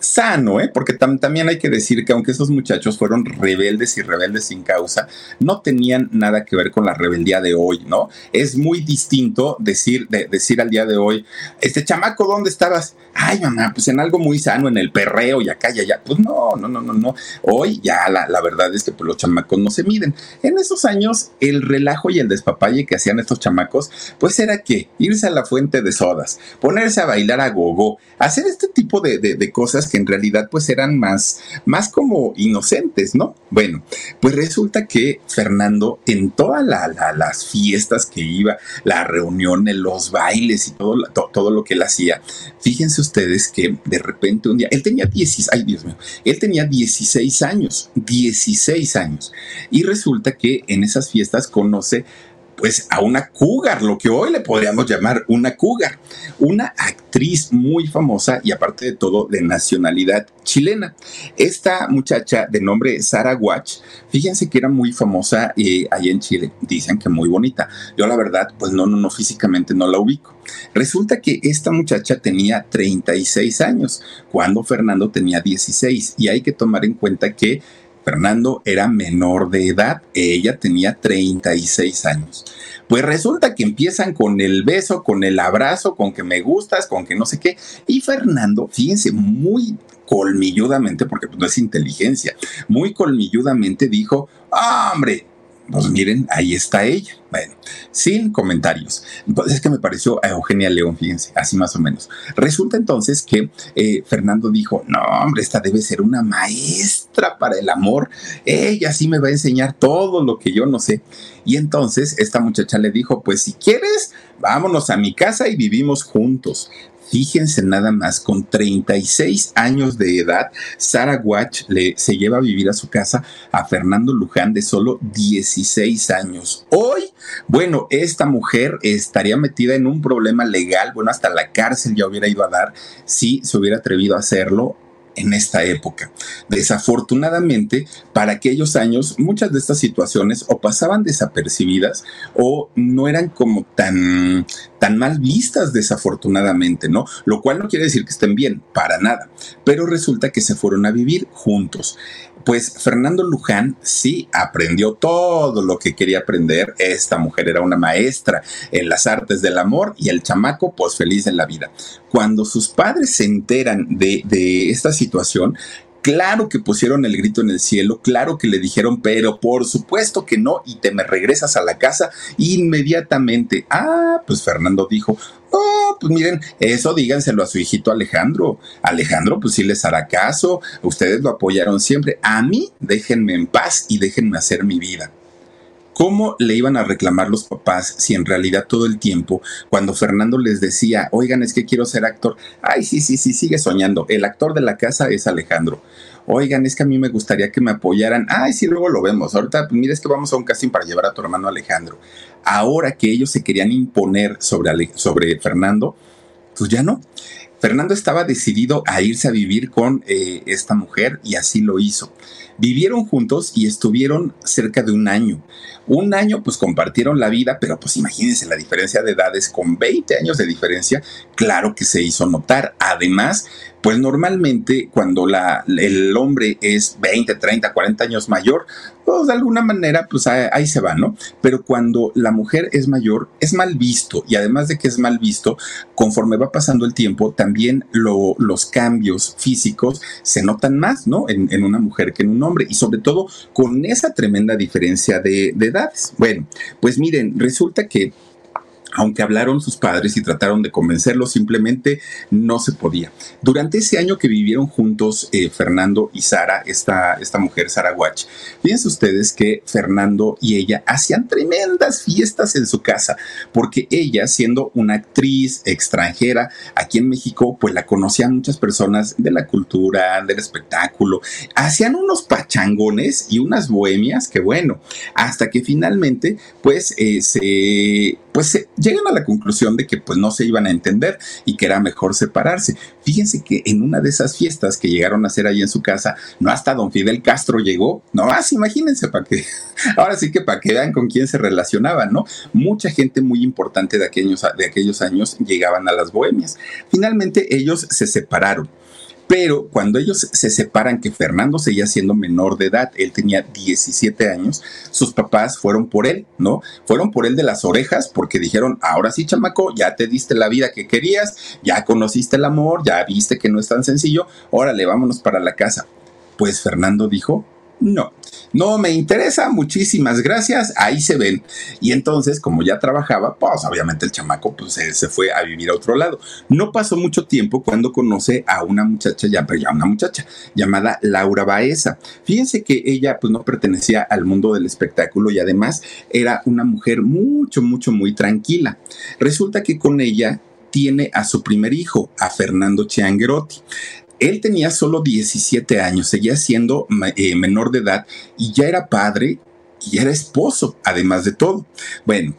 sano, ¿eh? porque también hay que decir que aunque esos muchachos fueron rebeldes y rebeldes sin causa, no tenían nada que ver con la rebeldía de hoy, ¿no? Es muy distinto decir, decir al día de hoy, este chamaco, ¿dónde estabas? Ay, mamá, pues en algo muy sano, en el perreo y acá y allá. Pues no, no, no, no, no. Hoy ya la, verdad es que pues, los chamacos no se miden. En esos años, el relajo y el despapalle que hacían estos chamacos, pues era que irse a la fuente de sodas, ponerse a bailar a gogo, hacer este tipo de, de cosas que en realidad pues eran más, más como inocentes, ¿no? Bueno, pues resulta que Fernando en todas las fiestas que iba, la reunión, los bailes y todo, todo lo que él hacía, fíjense ustedes que de repente un día, él tenía 16, ay Dios mío, él tenía 16 años, 16 años, y resulta que en esas fiestas conoce pues a una cougar, lo que hoy le podríamos llamar una cougar, una actriz muy famosa y aparte de todo de nacionalidad chilena. Esta muchacha de nombre Sara Watch, fíjense que era muy famosa eh, ahí en Chile, dicen que muy bonita. Yo la verdad, pues no, no, no, físicamente no la ubico. Resulta que esta muchacha tenía 36 años cuando Fernando tenía 16 y hay que tomar en cuenta que Fernando era menor de edad, ella tenía 36 años. Pues resulta que empiezan con el beso, con el abrazo, con que me gustas, con que no sé qué. Y Fernando, fíjense, muy colmilludamente, porque pues no es inteligencia, muy colmilludamente dijo, hombre, pues miren, ahí está ella. Bueno, sin comentarios. Pues es que me pareció a Eugenia León, fíjense, así más o menos. Resulta entonces que eh, Fernando dijo, no, hombre, esta debe ser una maestra para el amor. Ella sí me va a enseñar todo lo que yo no sé. Y entonces esta muchacha le dijo, pues si quieres, vámonos a mi casa y vivimos juntos. Fíjense nada más, con 36 años de edad, Sara Watch se lleva a vivir a su casa a Fernando Luján de solo 16 años. Hoy, bueno, esta mujer estaría metida en un problema legal, bueno, hasta la cárcel ya hubiera ido a dar si se hubiera atrevido a hacerlo en esta época. Desafortunadamente, para aquellos años, muchas de estas situaciones o pasaban desapercibidas o no eran como tan, tan mal vistas desafortunadamente, ¿no? Lo cual no quiere decir que estén bien, para nada, pero resulta que se fueron a vivir juntos. Pues Fernando Luján sí aprendió todo lo que quería aprender. Esta mujer era una maestra en las artes del amor y el chamaco pues feliz en la vida. Cuando sus padres se enteran de, de esta situación, Claro que pusieron el grito en el cielo, claro que le dijeron, pero por supuesto que no, y te me regresas a la casa inmediatamente. Ah, pues Fernando dijo, oh, pues miren, eso díganselo a su hijito Alejandro. Alejandro, pues sí les hará caso, ustedes lo apoyaron siempre. A mí, déjenme en paz y déjenme hacer mi vida. ¿Cómo le iban a reclamar los papás si en realidad todo el tiempo, cuando Fernando les decía, oigan, es que quiero ser actor, ay, sí, sí, sí, sigue soñando, el actor de la casa es Alejandro. Oigan, es que a mí me gustaría que me apoyaran. Ay, sí, luego lo vemos. Ahorita, pues mira, es que vamos a un casting para llevar a tu hermano Alejandro. Ahora que ellos se querían imponer sobre, sobre Fernando, pues ya no. Fernando estaba decidido a irse a vivir con eh, esta mujer y así lo hizo. Vivieron juntos y estuvieron cerca de un año. Un año pues compartieron la vida, pero pues imagínense la diferencia de edades con 20 años de diferencia, claro que se hizo notar. Además, pues normalmente cuando la, el hombre es 20, 30, 40 años mayor, pues de alguna manera pues ahí, se va, ¿no? Pero cuando la mujer es mayor es mal visto y además de que es mal visto, conforme va pasando el tiempo, también los cambios físicos se notan más, ¿no? En, una mujer que en un hombre y sobre todo con esa tremenda diferencia de, de edades. Bueno, pues miren, resulta que aunque hablaron sus padres y trataron de convencerlo, simplemente no se podía. Durante ese año que vivieron juntos eh, Fernando y Sara, esta, esta mujer Sara Watch, fíjense ustedes que Fernando y ella hacían tremendas fiestas en su casa, porque ella, siendo una actriz extranjera aquí en México, pues la conocían muchas personas de la cultura, del espectáculo, hacían unos pachangones y unas bohemias que bueno, hasta que finalmente pues eh, se pues llegan a la conclusión de que pues no se iban a entender y que era mejor separarse. Fíjense que en una de esas fiestas que llegaron a hacer ahí en su casa, no hasta don Fidel Castro llegó, no más, imagínense para que, <laughs> ahora sí que para que vean con quién se relacionaban, ¿no? Mucha gente muy importante de aquellos, de aquellos años llegaban a las bohemias. Finalmente ellos se separaron. Pero cuando ellos se separan, que Fernando seguía siendo menor de edad, él tenía 17 años, sus papás fueron por él, ¿no? Fueron por él de las orejas porque dijeron, ahora sí, chamaco, ya te diste la vida que querías, ya conociste el amor, ya viste que no es tan sencillo, órale, vámonos para la casa. Pues Fernando dijo, no, no me interesa, muchísimas gracias, ahí se ven. Y entonces, como ya trabajaba, pues obviamente el chamaco pues, se, fue a vivir a otro lado. No pasó mucho tiempo cuando conoce a una muchacha, ya, pero ya una muchacha, llamada Laura Baeza. Fíjense que ella pues no pertenecía al mundo del espectáculo y además era una mujer mucho, mucho, muy tranquila. Resulta que con ella tiene a su primer hijo, a Fernando Chiangherotti. Él tenía solo 17 años, seguía siendo eh, menor de edad y ya era padre y era esposo, además de todo. Bueno,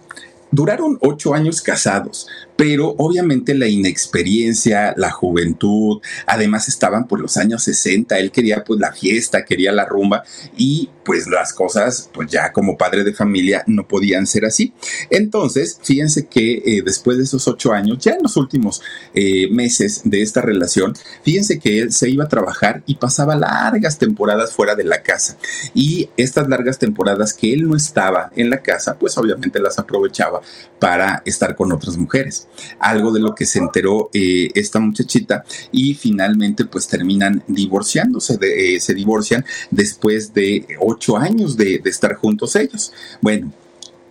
duraron ocho años casados, pero obviamente la inexperiencia, la juventud, además estaban por los años 60, él quería pues la fiesta, quería la rumba y pues las cosas pues ya como padre de familia no podían ser así. Entonces, fíjense que eh, después de esos ocho años, ya en los últimos eh, meses de esta relación, fíjense que él se iba a trabajar y pasaba largas temporadas fuera de la casa. Y estas largas temporadas que él no estaba en la casa, pues obviamente las aprovechaba para estar con otras mujeres algo de lo que se enteró eh, esta muchachita y finalmente pues terminan divorciándose, eh, se divorcian después de ocho años de, estar juntos ellos. Bueno,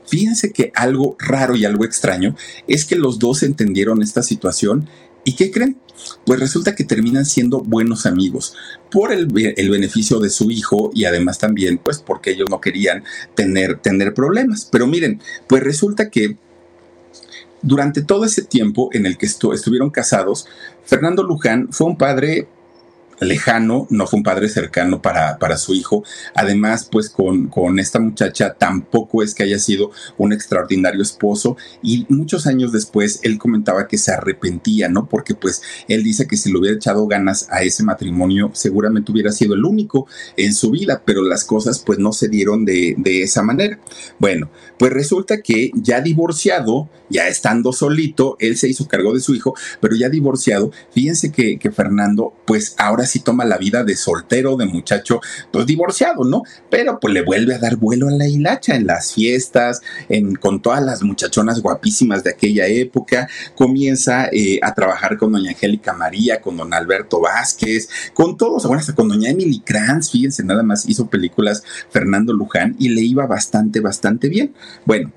Fíjense que algo raro y algo extraño es que los dos entendieron esta situación y ¿qué creen? Pues resulta que terminan siendo buenos amigos por el, el, beneficio de su hijo y además también pues porque ellos no querían tener, tener problemas. Pero miren, pues resulta que durante todo ese tiempo en el que estuvieron casados, Fernando Luján fue un padre lejano, no fue un padre cercano para, para su hijo. Además, pues con, con, esta muchacha tampoco es que haya sido un extraordinario esposo y muchos años después él comentaba que se arrepentía, ¿no? Porque pues él dice que si le hubiera echado ganas a ese matrimonio seguramente hubiera sido el único en su vida, pero las cosas pues no se dieron de, de esa manera. Bueno, pues resulta que ya divorciado, ya estando solito, él se hizo cargo de su hijo, pero ya divorciado, fíjense que, que Fernando pues ahora sí toma la vida de soltero, de muchacho, pues divorciado, ¿no? Pero pues le vuelve a dar vuelo a la hilacha en las fiestas, en, con todas las muchachonas guapísimas de aquella época, comienza eh, a trabajar con doña Angélica María, con don Alberto Vázquez, con todos, bueno, hasta con doña Emily Kranz, fíjense, nada más hizo películas Fernando Luján y le iba bastante, bastante bien. Bueno,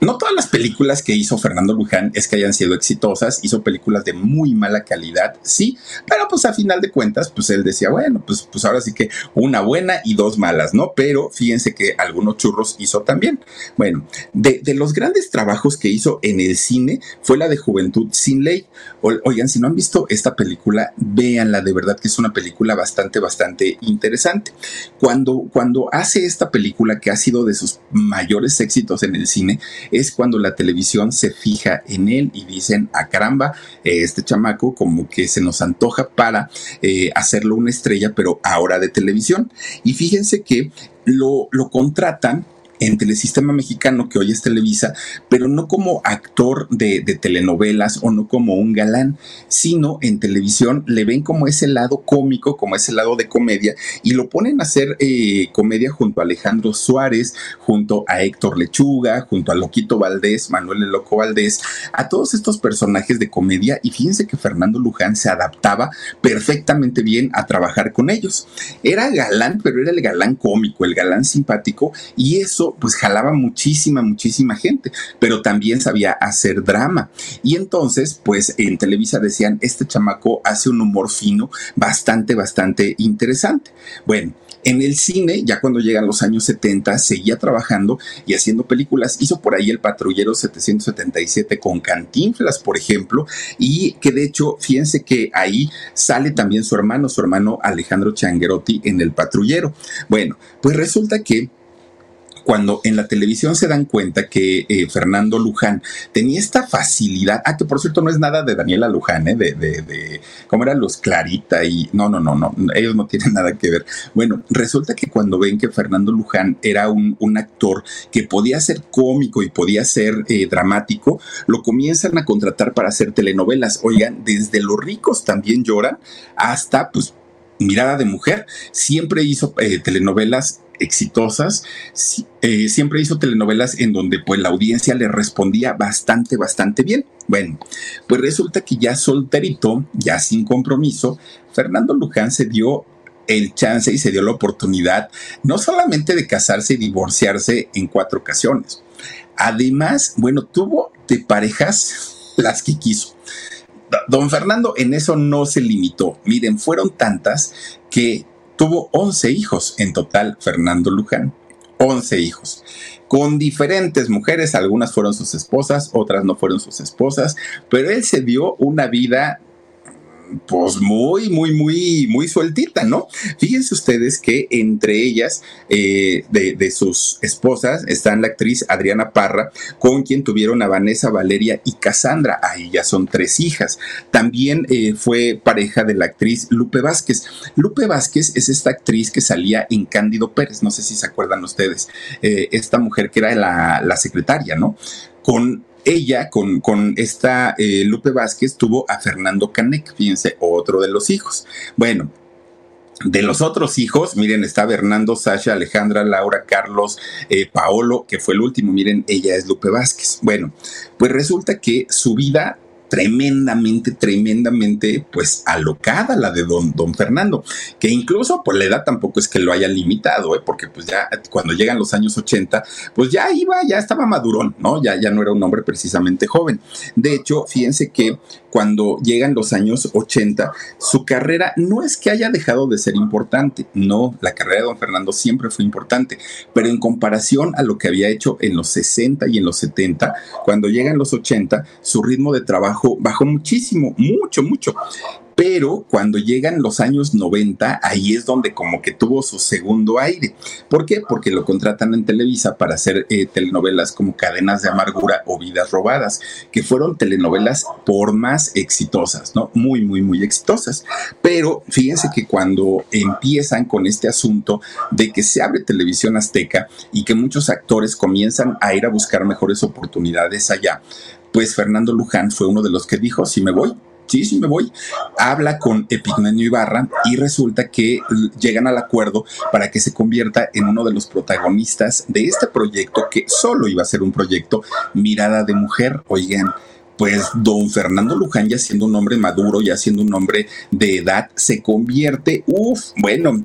no todas las películas que hizo Fernando Luján es que hayan sido exitosas, hizo películas de muy mala calidad, sí, pero pues a final de cuentas, pues él decía, bueno, pues, pues ahora sí que una buena y dos malas, ¿no? Pero fíjense que algunos churros hizo también. Bueno, de, los grandes trabajos que hizo en el cine fue la de Juventud sin Ley. oigan, si no han visto esta película, véanla, de verdad que es una película bastante, bastante interesante. Cuando, cuando hace esta película que ha sido de sus mayores éxitos en el cine, es cuando la televisión se fija en él y dicen, a ah, caramba, este chamaco como que se nos antoja para eh, hacerlo una estrella, pero ahora de televisión. Y fíjense que lo, lo contratan en Telesistema Mexicano, que hoy es Televisa, pero no como actor de, telenovelas o no como un galán, sino en televisión le ven como ese lado cómico, como ese lado de comedia, y lo ponen a hacer eh, comedia junto a Alejandro Suárez, junto a Héctor Lechuga, junto a Loquito Valdés, Manuel el Loco Valdés, a todos estos personajes de comedia, y fíjense que Fernando Luján se adaptaba perfectamente bien a trabajar con ellos. Era galán, pero era el galán cómico, el galán simpático, y eso pues jalaba muchísima, muchísima gente, pero también sabía hacer drama. Y entonces pues en Televisa decían, este chamaco hace un humor fino bastante, bastante interesante. Bueno, en el cine, ya cuando llegan los años 70, seguía trabajando y haciendo películas. Hizo por ahí El Patrullero 777 con Cantinflas, por ejemplo, y que de hecho, fíjense que ahí sale también su hermano, su hermano Alejandro Changuerotti en El Patrullero. Bueno, pues resulta que cuando en la televisión se dan cuenta que eh, Fernando Luján tenía esta facilidad, ah, que por cierto no es nada de Daniela Luján, ¿eh? de, de, de, ¿cómo eran los Clarita? Y no, no, no, no, ellos no tienen <laughs> nada que ver. Bueno, resulta que cuando ven que Fernando Luján era un, actor que podía ser cómico y podía ser eh, dramático, lo comienzan a contratar para hacer telenovelas. Oigan, desde los ricos también lloran hasta, pues, mirada de mujer. Siempre hizo eh, telenovelas exitosas, eh, siempre hizo telenovelas en donde pues la audiencia le respondía bastante, bastante bien. Bueno, pues resulta que ya solterito, ya sin compromiso, Fernando Luján se dio el chance y se dio la oportunidad no solamente de casarse y divorciarse en cuatro ocasiones, además, bueno, tuvo de parejas <laughs> las que quiso. Don Fernando en eso no se limitó. Miren, fueron tantas que Tuvo 11 hijos en total, Fernando Luján. 11 hijos, con diferentes mujeres, algunas fueron sus esposas, otras no fueron sus esposas, pero él se dio una vida pues muy, muy, muy, muy sueltita, ¿no? Fíjense ustedes que entre ellas, eh, de, sus esposas, están la actriz Adriana Parra, con quien tuvieron a Vanessa, Valeria y Cassandra. Ahí ya son tres hijas. También eh, fue pareja de la actriz Lupe Vázquez. Lupe Vázquez es esta actriz que salía en Cándido Pérez, no sé si se acuerdan ustedes, eh, esta mujer que era la, la secretaria, ¿no? Con ella con, con esta eh, Lupe Vázquez tuvo a Fernando Canek, fíjense, otro de los hijos. Bueno, de los otros hijos, miren, está Bernardo, Sasha, Alejandra, Laura, Carlos, eh, Paolo, que fue el último, miren, ella es Lupe Vázquez. Bueno, pues resulta que su vida tremendamente, tremendamente, pues alocada la de don, don Fernando, que incluso pues la edad tampoco es que lo haya limitado, ¿eh? porque pues ya cuando llegan los años 80, pues ya iba, ya estaba madurón, ¿no? Ya, ya no era un hombre precisamente joven. De hecho, fíjense que cuando llegan los años 80, su carrera no es que haya dejado de ser importante, no, la carrera de don Fernando siempre fue importante, pero en comparación a lo que había hecho en los 60 y en los 70, cuando llegan los 80, su ritmo de trabajo bajó, muchísimo, mucho, mucho. Pero cuando llegan los años 90, ahí es donde como que tuvo su segundo aire. ¿Por qué? Porque lo contratan en Televisa para hacer eh, telenovelas como Cadenas de Amargura o Vidas Robadas, que fueron telenovelas por más exitosas, ¿no? Muy, muy, muy exitosas. Pero fíjense que cuando empiezan con este asunto de que se abre televisión azteca y que muchos actores comienzan a ir a buscar mejores oportunidades allá, pues Fernando Luján fue uno de los que dijo, sí me voy, sí, sí me voy. Habla con Epigmenio Ibarra y resulta que llegan al acuerdo para que se convierta en uno de los protagonistas de este proyecto que solo iba a ser un proyecto Mirada de Mujer. Oigan, pues don Fernando Luján, ya siendo un hombre maduro, ya siendo un hombre de edad, se convierte, uff, bueno,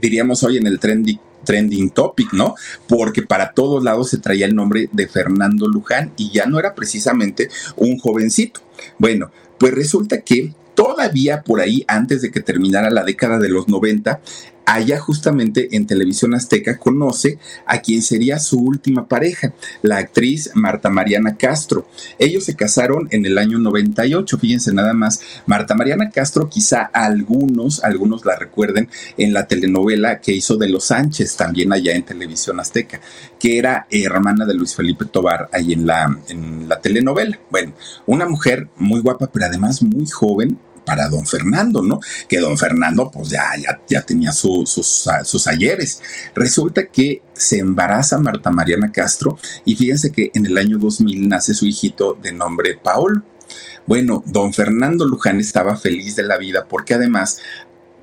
diríamos hoy en el tren trending topic, ¿no? Porque para todos lados se traía el nombre de Fernando Luján y ya no era precisamente un jovencito. Bueno, pues resulta que todavía por ahí, antes de que terminara la década de los 90, allá justamente en Televisión Azteca conoce a quien sería su última pareja, la actriz Marta Mariana Castro. Ellos se casaron en el año 98, fíjense nada más. Marta Mariana Castro, quizá algunos, algunos la recuerden en la telenovela que hizo de Los Sánchez, también allá en Televisión Azteca, que era hermana de Luis Felipe Tobar ahí en la, en la telenovela. Bueno, una mujer muy guapa, pero además muy joven, para don Fernando, ¿no? Que don Fernando pues ya, ya, tenía sus, sus ayeres. Resulta que se embaraza Marta Mariana Castro y fíjense que en el año 2000 nace su hijito de nombre Paolo. Bueno, don Fernando Luján estaba feliz de la vida porque además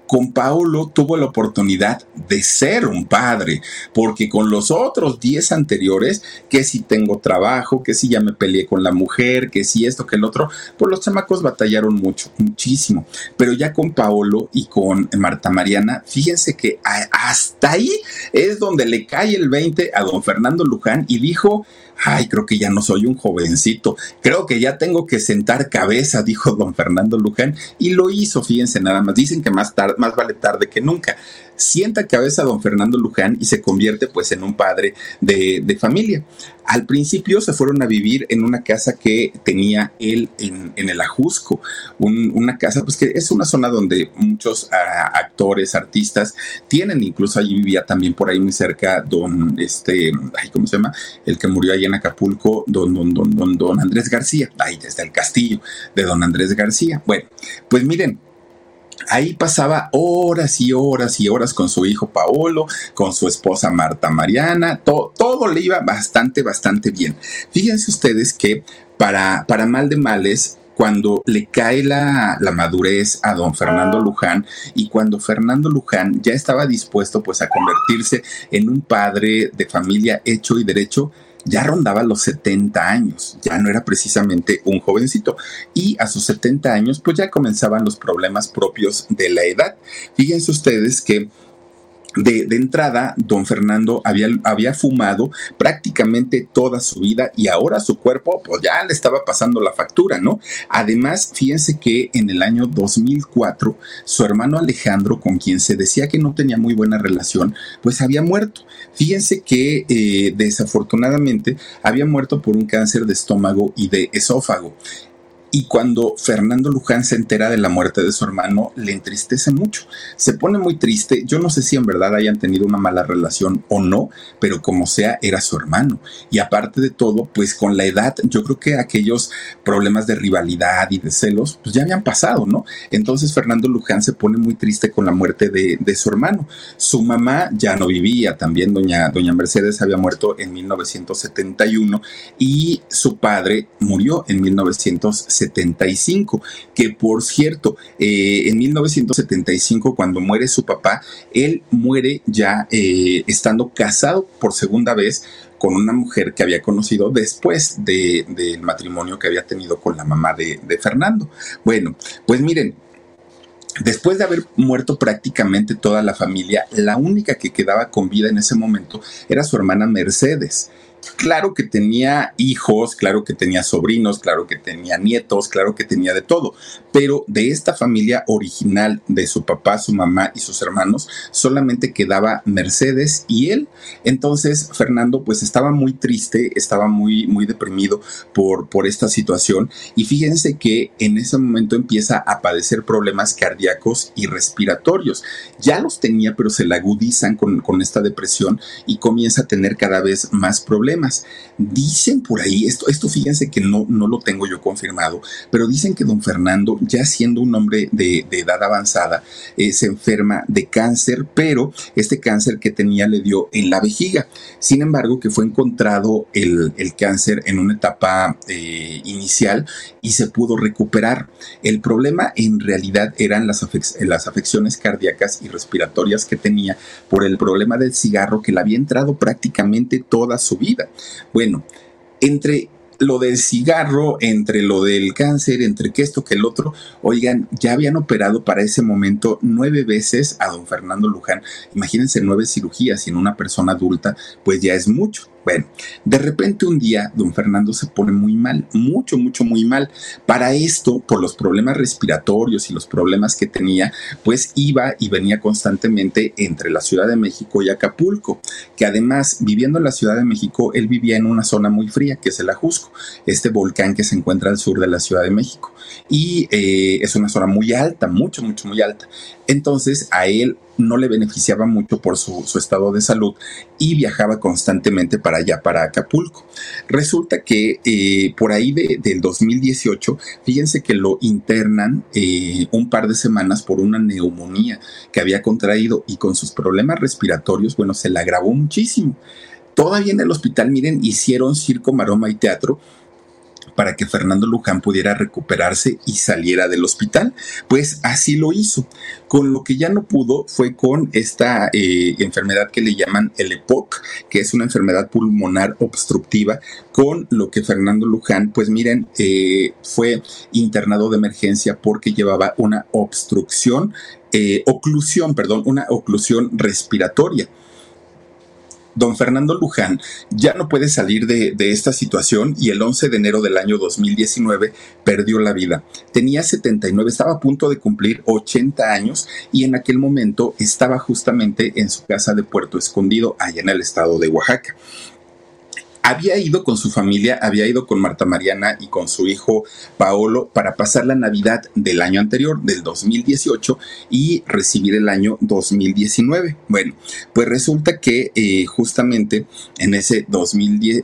con Paolo tuvo la oportunidad de ser un padre, porque con los otros 10 anteriores, que si tengo trabajo, que si ya me peleé con la mujer, que si esto, que el otro, pues los chamacos batallaron mucho, muchísimo. Pero ya con Paolo y con Marta Mariana, fíjense que hasta ahí es donde le cae el 20 a don Fernando Luján y dijo, ay, creo que ya no soy un jovencito, creo que ya tengo que sentar cabeza, <laughs> dijo don Fernando Luján, y lo hizo, fíjense nada más, dicen que más, tarde, más vale tarde que nunca sienta cabeza don Fernando Luján y se convierte pues en un padre de, familia. Al principio se fueron a vivir en una casa que tenía él en, el Ajusco, una casa pues que es una zona donde muchos ah, actores, artistas tienen, incluso allí vivía también por ahí muy cerca don, este, ay, ¿cómo se llama? El que murió ahí en Acapulco, don, don, don, don, don Andrés García, ahí desde el castillo de don Andrés García. Bueno, pues miren, Ahí pasaba horas y horas y horas con su hijo Paolo, con su esposa Marta Mariana, todo le iba bastante, bastante bien. Fíjense ustedes que para, para mal de males, cuando le cae la, la, madurez a don Fernando. Luján y cuando Fernando Luján ya estaba dispuesto pues a convertirse en un padre de familia hecho y derecho, ya rondaba los 70 años, ya no era precisamente un jovencito. Y a sus 70 años, pues ya comenzaban los problemas propios de la edad. Fíjense ustedes que de, entrada, don Fernando había, había, fumado prácticamente toda su vida y ahora su cuerpo pues ya le estaba pasando la factura, ¿no? Además, fíjense que en el año 2004 su hermano Alejandro, con quien se decía que no tenía muy buena relación, pues había muerto. Fíjense que eh, desafortunadamente había muerto por un cáncer de estómago y de esófago. Y cuando Fernando Luján se entera de la muerte de su hermano, le entristece mucho. Se pone muy triste. Yo no sé si en verdad hayan tenido una mala relación o no, pero como sea, era su hermano. Y aparte de todo, pues con la edad, yo creo que aquellos problemas de rivalidad y de celos, pues ya habían pasado, ¿no? Entonces Fernando Luján se pone muy triste con la muerte de, de su hermano. Su mamá ya no vivía, también doña, doña Mercedes había muerto en 1971 y su padre murió en 1970. 75, que por cierto, eh, en 1975, cuando muere su papá, él muere ya eh, estando casado por segunda vez con una mujer que había conocido después del matrimonio que había tenido con la mamá de, de Fernando. Bueno, pues miren, Después de haber muerto prácticamente toda la familia, la única que quedaba con vida en ese momento era su hermana Mercedes. Claro que tenía hijos, claro que tenía sobrinos, claro que tenía nietos, claro que tenía de todo, pero de esta familia original de su papá, su mamá y sus hermanos, solamente quedaba Mercedes y él. Entonces Fernando pues estaba muy triste, estaba muy, muy deprimido por, por esta situación y fíjense que en ese momento empieza a padecer problemas cardíacos y respiratorios. Ya los tenía, pero se le agudizan con, con esta depresión y comienza a tener cada vez más problemas Dicen por ahí, esto, esto fíjense que no, no lo tengo yo confirmado, pero dicen que don Fernando, ya siendo un hombre de, edad avanzada, eh, se enferma de cáncer, pero este cáncer que tenía le dio en la vejiga. Sin embargo, que fue encontrado el, cáncer en una etapa eh, inicial y se pudo recuperar. El problema en realidad eran las, las afecciones cardíacas y respiratorias que tenía por el problema del cigarro que le había entrado prácticamente toda su vida. Bueno, entre lo del cigarro, entre lo del cáncer, entre que esto, que el otro, oigan, ya habían operado para ese momento nueve veces a don Fernando Luján. Imagínense nueve cirugías y en una persona adulta, pues ya es mucho. Bueno, de repente un día don Fernando se pone muy mal, mucho, mucho, muy mal. Para esto, por los problemas respiratorios y los problemas que tenía, pues iba y venía constantemente entre la Ciudad de México y Acapulco, que además, viviendo en la Ciudad de México, él vivía en una zona muy fría, que es el Ajusco, este volcán que se encuentra al sur de la Ciudad de México. Y eh, es una zona muy alta, mucho, mucho, muy alta. Entonces a él no le beneficiaba mucho por su, estado de salud y viajaba constantemente para allá, para Acapulco. Resulta que eh, por ahí del 2018, fíjense que lo internan eh, un par de semanas por una neumonía que había contraído y con sus problemas respiratorios, bueno, se le agravó muchísimo. Todavía en el hospital, miren, hicieron circo, maroma y teatro para que Fernando Luján pudiera recuperarse y saliera del hospital. Pues así lo hizo. Con lo que ya no pudo fue con esta eh, enfermedad que le llaman el EPOC, que es una enfermedad pulmonar obstructiva, con lo que Fernando Luján, pues miren, eh, fue internado de emergencia porque llevaba una obstrucción, eh, oclusión, perdón, una oclusión respiratoria don Fernando Luján ya no puede salir de, esta situación y el 11 de enero del año 2019 perdió la vida. Tenía 79, estaba a punto de cumplir 80 años y en aquel momento estaba justamente en su casa de Puerto Escondido, allá en el estado de Oaxaca había ido con su familia, había ido con Marta Mariana y con su hijo Paolo para pasar la Navidad del año anterior, del 2018, y recibir el año 2019. Bueno, pues resulta que eh, justamente en ese 2010...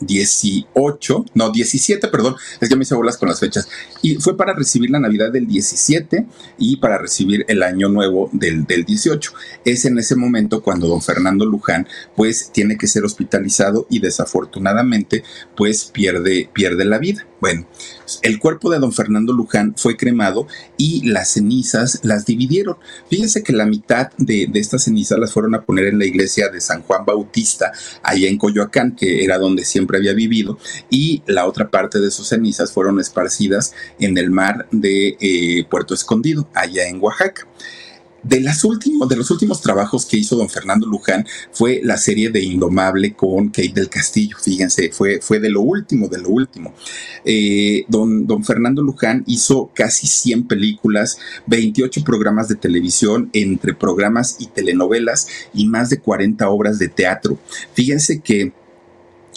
18, no, 17, perdón, es que me hice bolas con las fechas. Y fue para recibir la Navidad del 17 y para recibir el Año Nuevo del, del 18. Es en ese momento cuando don Fernando Luján, pues, tiene que ser hospitalizado y desafortunadamente, pues, pierde, pierde la vida. Bueno, el cuerpo de don Fernando Luján fue cremado y las cenizas las dividieron. Fíjense que la mitad de, estas cenizas las fueron a poner en la iglesia de San Juan Bautista, allá en Coyoacán, que era donde siempre había vivido, y la otra parte de sus cenizas fueron esparcidas en el mar de eh, Puerto Escondido, allá en Oaxaca. De, las de los últimos trabajos que hizo don Fernando Luján fue la serie de Indomable con Kate del Castillo. Fíjense, fue, fue de lo último, de lo último. Eh, don, don Fernando Luján hizo casi 100 películas, 28 programas de televisión, entre programas y telenovelas, y más de 40 obras de teatro. Fíjense que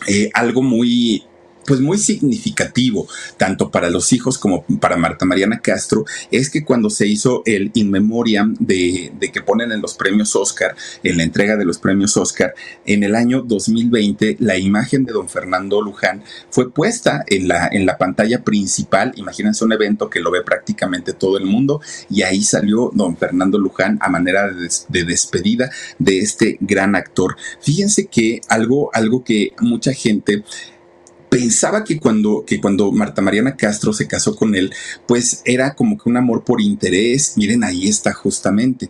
eh, algo muy pues muy significativo, tanto para los hijos como para Marta Mariana Castro, es que cuando se hizo el in memoriam de, que ponen en los premios Oscar, en la entrega de los premios Oscar, en el año 2020, la imagen de don Fernando Luján fue puesta en la, en la pantalla principal. Imagínense un evento que lo ve prácticamente todo el mundo y ahí salió don Fernando Luján a manera de, de despedida de este gran actor. Fíjense que algo, algo que mucha gente pensaba que cuando, que cuando Marta Mariana Castro se casó con él, pues era como que un amor por interés. Miren, ahí está justamente.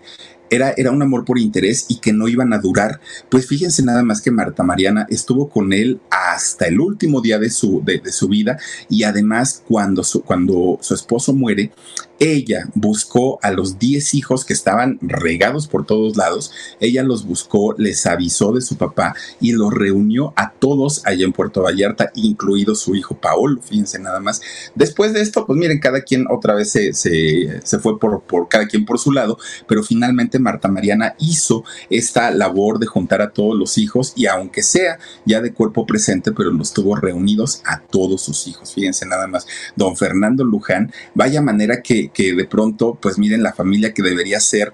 Era, era, un amor por interés y que no iban a durar. Pues fíjense nada más que Marta Mariana estuvo con él hasta el último día de su, de, su vida y además cuando su, cuando su esposo muere, ella buscó a los 10 hijos que estaban regados por todos lados, ella los buscó, les avisó de su papá y los reunió a todos allá en Puerto Vallarta, incluido su hijo Paolo, fíjense nada más. Después de esto, pues miren, cada quien otra vez se, se, fue por, por cada quien por su lado, pero finalmente Marta Mariana hizo esta labor de juntar a todos los hijos y aunque sea ya de cuerpo presente, pero los tuvo reunidos a todos sus hijos, fíjense nada más. Don Fernando Luján, vaya manera que que, de pronto, pues miren la familia que debería ser,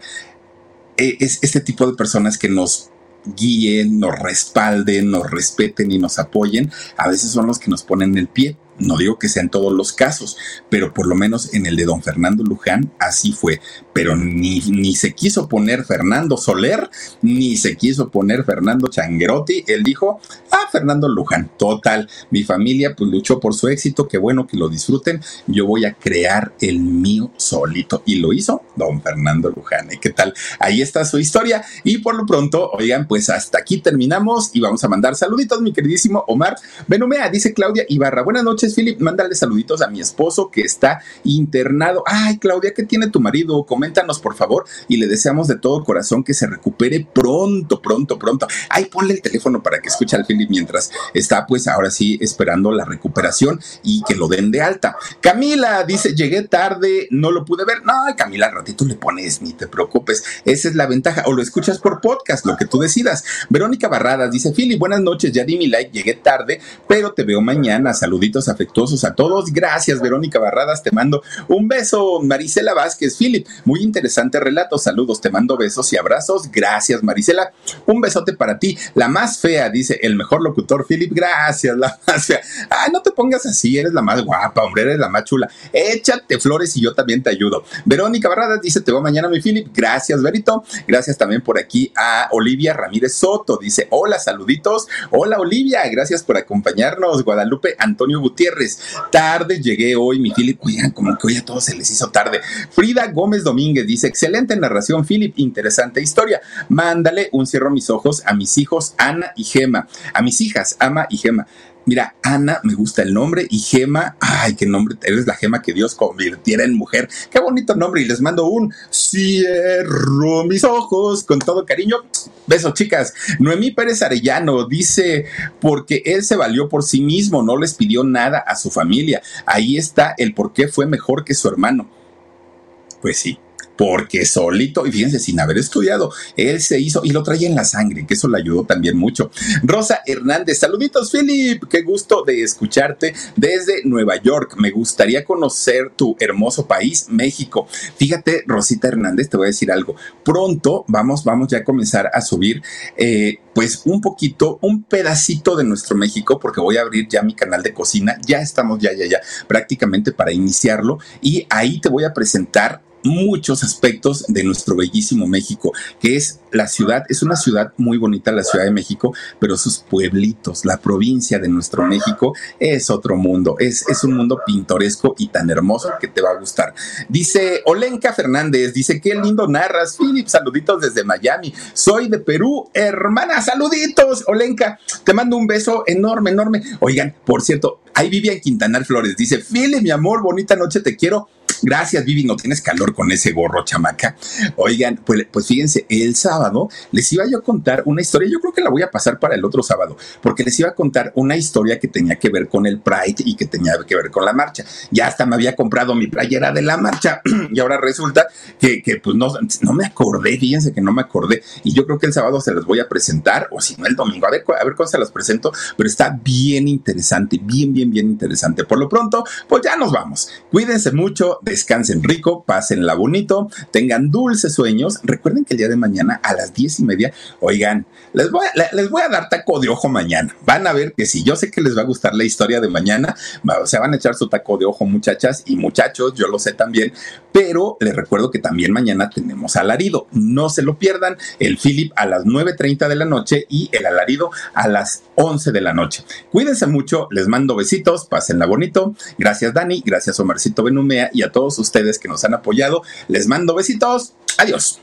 eh, es este tipo de personas que nos guíen, nos respalden, nos respeten y nos apoyen, a veces son los que nos ponen el pie No digo que sea en todos los casos, pero por lo menos en el de don Fernando Luján así fue. Pero ni, ni se quiso poner Fernando Soler, ni se quiso poner Fernando Changuerotti. Él dijo, ah, Fernando Luján, total. Mi familia pues luchó por su éxito, qué bueno que lo disfruten. Yo voy a crear el mío solito. Y lo hizo don Fernando Luján. ¿eh? ¿Qué tal? Ahí está su historia. Y por lo pronto, oigan, pues hasta aquí terminamos y vamos a mandar saluditos, mi queridísimo Omar Benumea, dice Claudia Ibarra. Buenas noches Philip, mándale saluditos a mi esposo que está internado. Ay, Claudia, ¿qué tiene tu marido? Coméntanos, por favor, y le deseamos de todo corazón que se recupere pronto, pronto, pronto. Ay, ponle el teléfono para que escuche al Philip mientras está, pues, ahora sí, esperando la recuperación y que lo den de alta. Camila dice, llegué tarde, no lo pude ver. No, Camila, al ratito le pones, ni te preocupes. Esa es la ventaja. O lo escuchas por podcast, lo que tú decidas. Verónica Barradas dice, Philip, buenas noches, ya di mi like, llegué tarde, pero te veo mañana. Saluditos afectuosos a todos. Gracias, Verónica Barradas. Te mando un beso. Marisela Vázquez, Philip. Muy interesante relato. Saludos. Te mando besos y abrazos. Gracias, Marisela. Un besote para ti. La más fea, dice el mejor locutor, Philip. Gracias, la más fea. Ah, no te pongas así. Eres la más guapa, hombre. Eres la más chula. Échate flores y yo también te ayudo. Verónica Barradas dice: Te veo mañana, mi Philip. Gracias, Verito. Gracias también por aquí a Olivia Ramírez Soto. Dice: Hola, saluditos. Hola, Olivia. Gracias por acompañarnos. Guadalupe Antonio Gutiérrez Tarde llegué hoy, mi Philip. Oigan, como que hoy a todos se les hizo tarde. Frida Gómez Domínguez dice: Excelente narración, Philip. Interesante historia. Mándale un cierro mis ojos a mis hijos, Ana y Gema. A mis hijas, Ama y Gema. Mira, Ana, me gusta el nombre, y Gema, ay, qué nombre, eres la Gema que Dios convirtiera en mujer. Qué bonito nombre, y les mando un cierro mis ojos con todo cariño. Besos, chicas. Noemí Pérez Arellano dice, porque él se valió por sí mismo, no les pidió nada a su familia. Ahí está el por qué fue mejor que su hermano. Pues sí, porque solito, y fíjense, sin haber estudiado, él se hizo y lo traía en la sangre, que eso le ayudó también mucho. Rosa Hernández, saluditos, Philip, qué gusto de escucharte desde Nueva York. Me gustaría conocer tu hermoso país, México. Fíjate, Rosita Hernández, te voy a decir algo. Pronto vamos, vamos ya a comenzar a subir. Eh, pues un poquito, un pedacito de nuestro México, porque voy a abrir ya mi canal de cocina, ya estamos ya, ya, ya, prácticamente para iniciarlo, y ahí te voy a presentar muchos aspectos de nuestro bellísimo México, que es la ciudad, es una ciudad muy bonita, la Ciudad de México, pero sus pueblitos, la provincia de nuestro México es otro mundo, es, es un mundo pintoresco y tan hermoso que te va a gustar. Dice Olenka Fernández, dice, qué lindo narras, Philip, saluditos desde Miami, soy de Perú, hermana, saluditos, Olenka, te mando un beso enorme, enorme. Oigan, por cierto, ahí en Quintanar Flores, dice, Philip, mi amor, bonita noche, te quiero Gracias, Vivi, no tienes calor con ese gorro, chamaca. Oigan, pues, pues fíjense, el sábado les iba yo a contar una historia, yo creo que la voy a pasar para el otro sábado, porque les iba a contar una historia que tenía que ver con el Pride y que tenía que ver con la marcha. Ya hasta me había comprado mi playera de la marcha <clears throat> y ahora resulta que, pues no, no me acordé, fíjense que no me acordé. Y yo creo que el sábado se las voy a presentar, o si no el domingo, a ver, a ver cuándo se las presento, pero está bien interesante, bien, bien, bien interesante. Por lo pronto, pues ya nos vamos. Cuídense mucho descansen rico, pásenla bonito, tengan dulces sueños. Recuerden que el día de mañana a las diez y media, oigan, les voy, a, dar taco de ojo mañana. Van a ver que si yo sé que les va a gustar la historia de mañana, se van a echar su taco de ojo, muchachas y muchachos, yo lo sé también, pero les recuerdo que también mañana tenemos alarido. No se lo pierdan, el Philip a las 9.30 de la noche y el alarido a las 11 de la noche. Cuídense mucho, les mando besitos, pásenla bonito. Gracias Dani, gracias Omarcito Benumea y a todos ustedes que nos han apoyado. Les mando besitos. Adiós.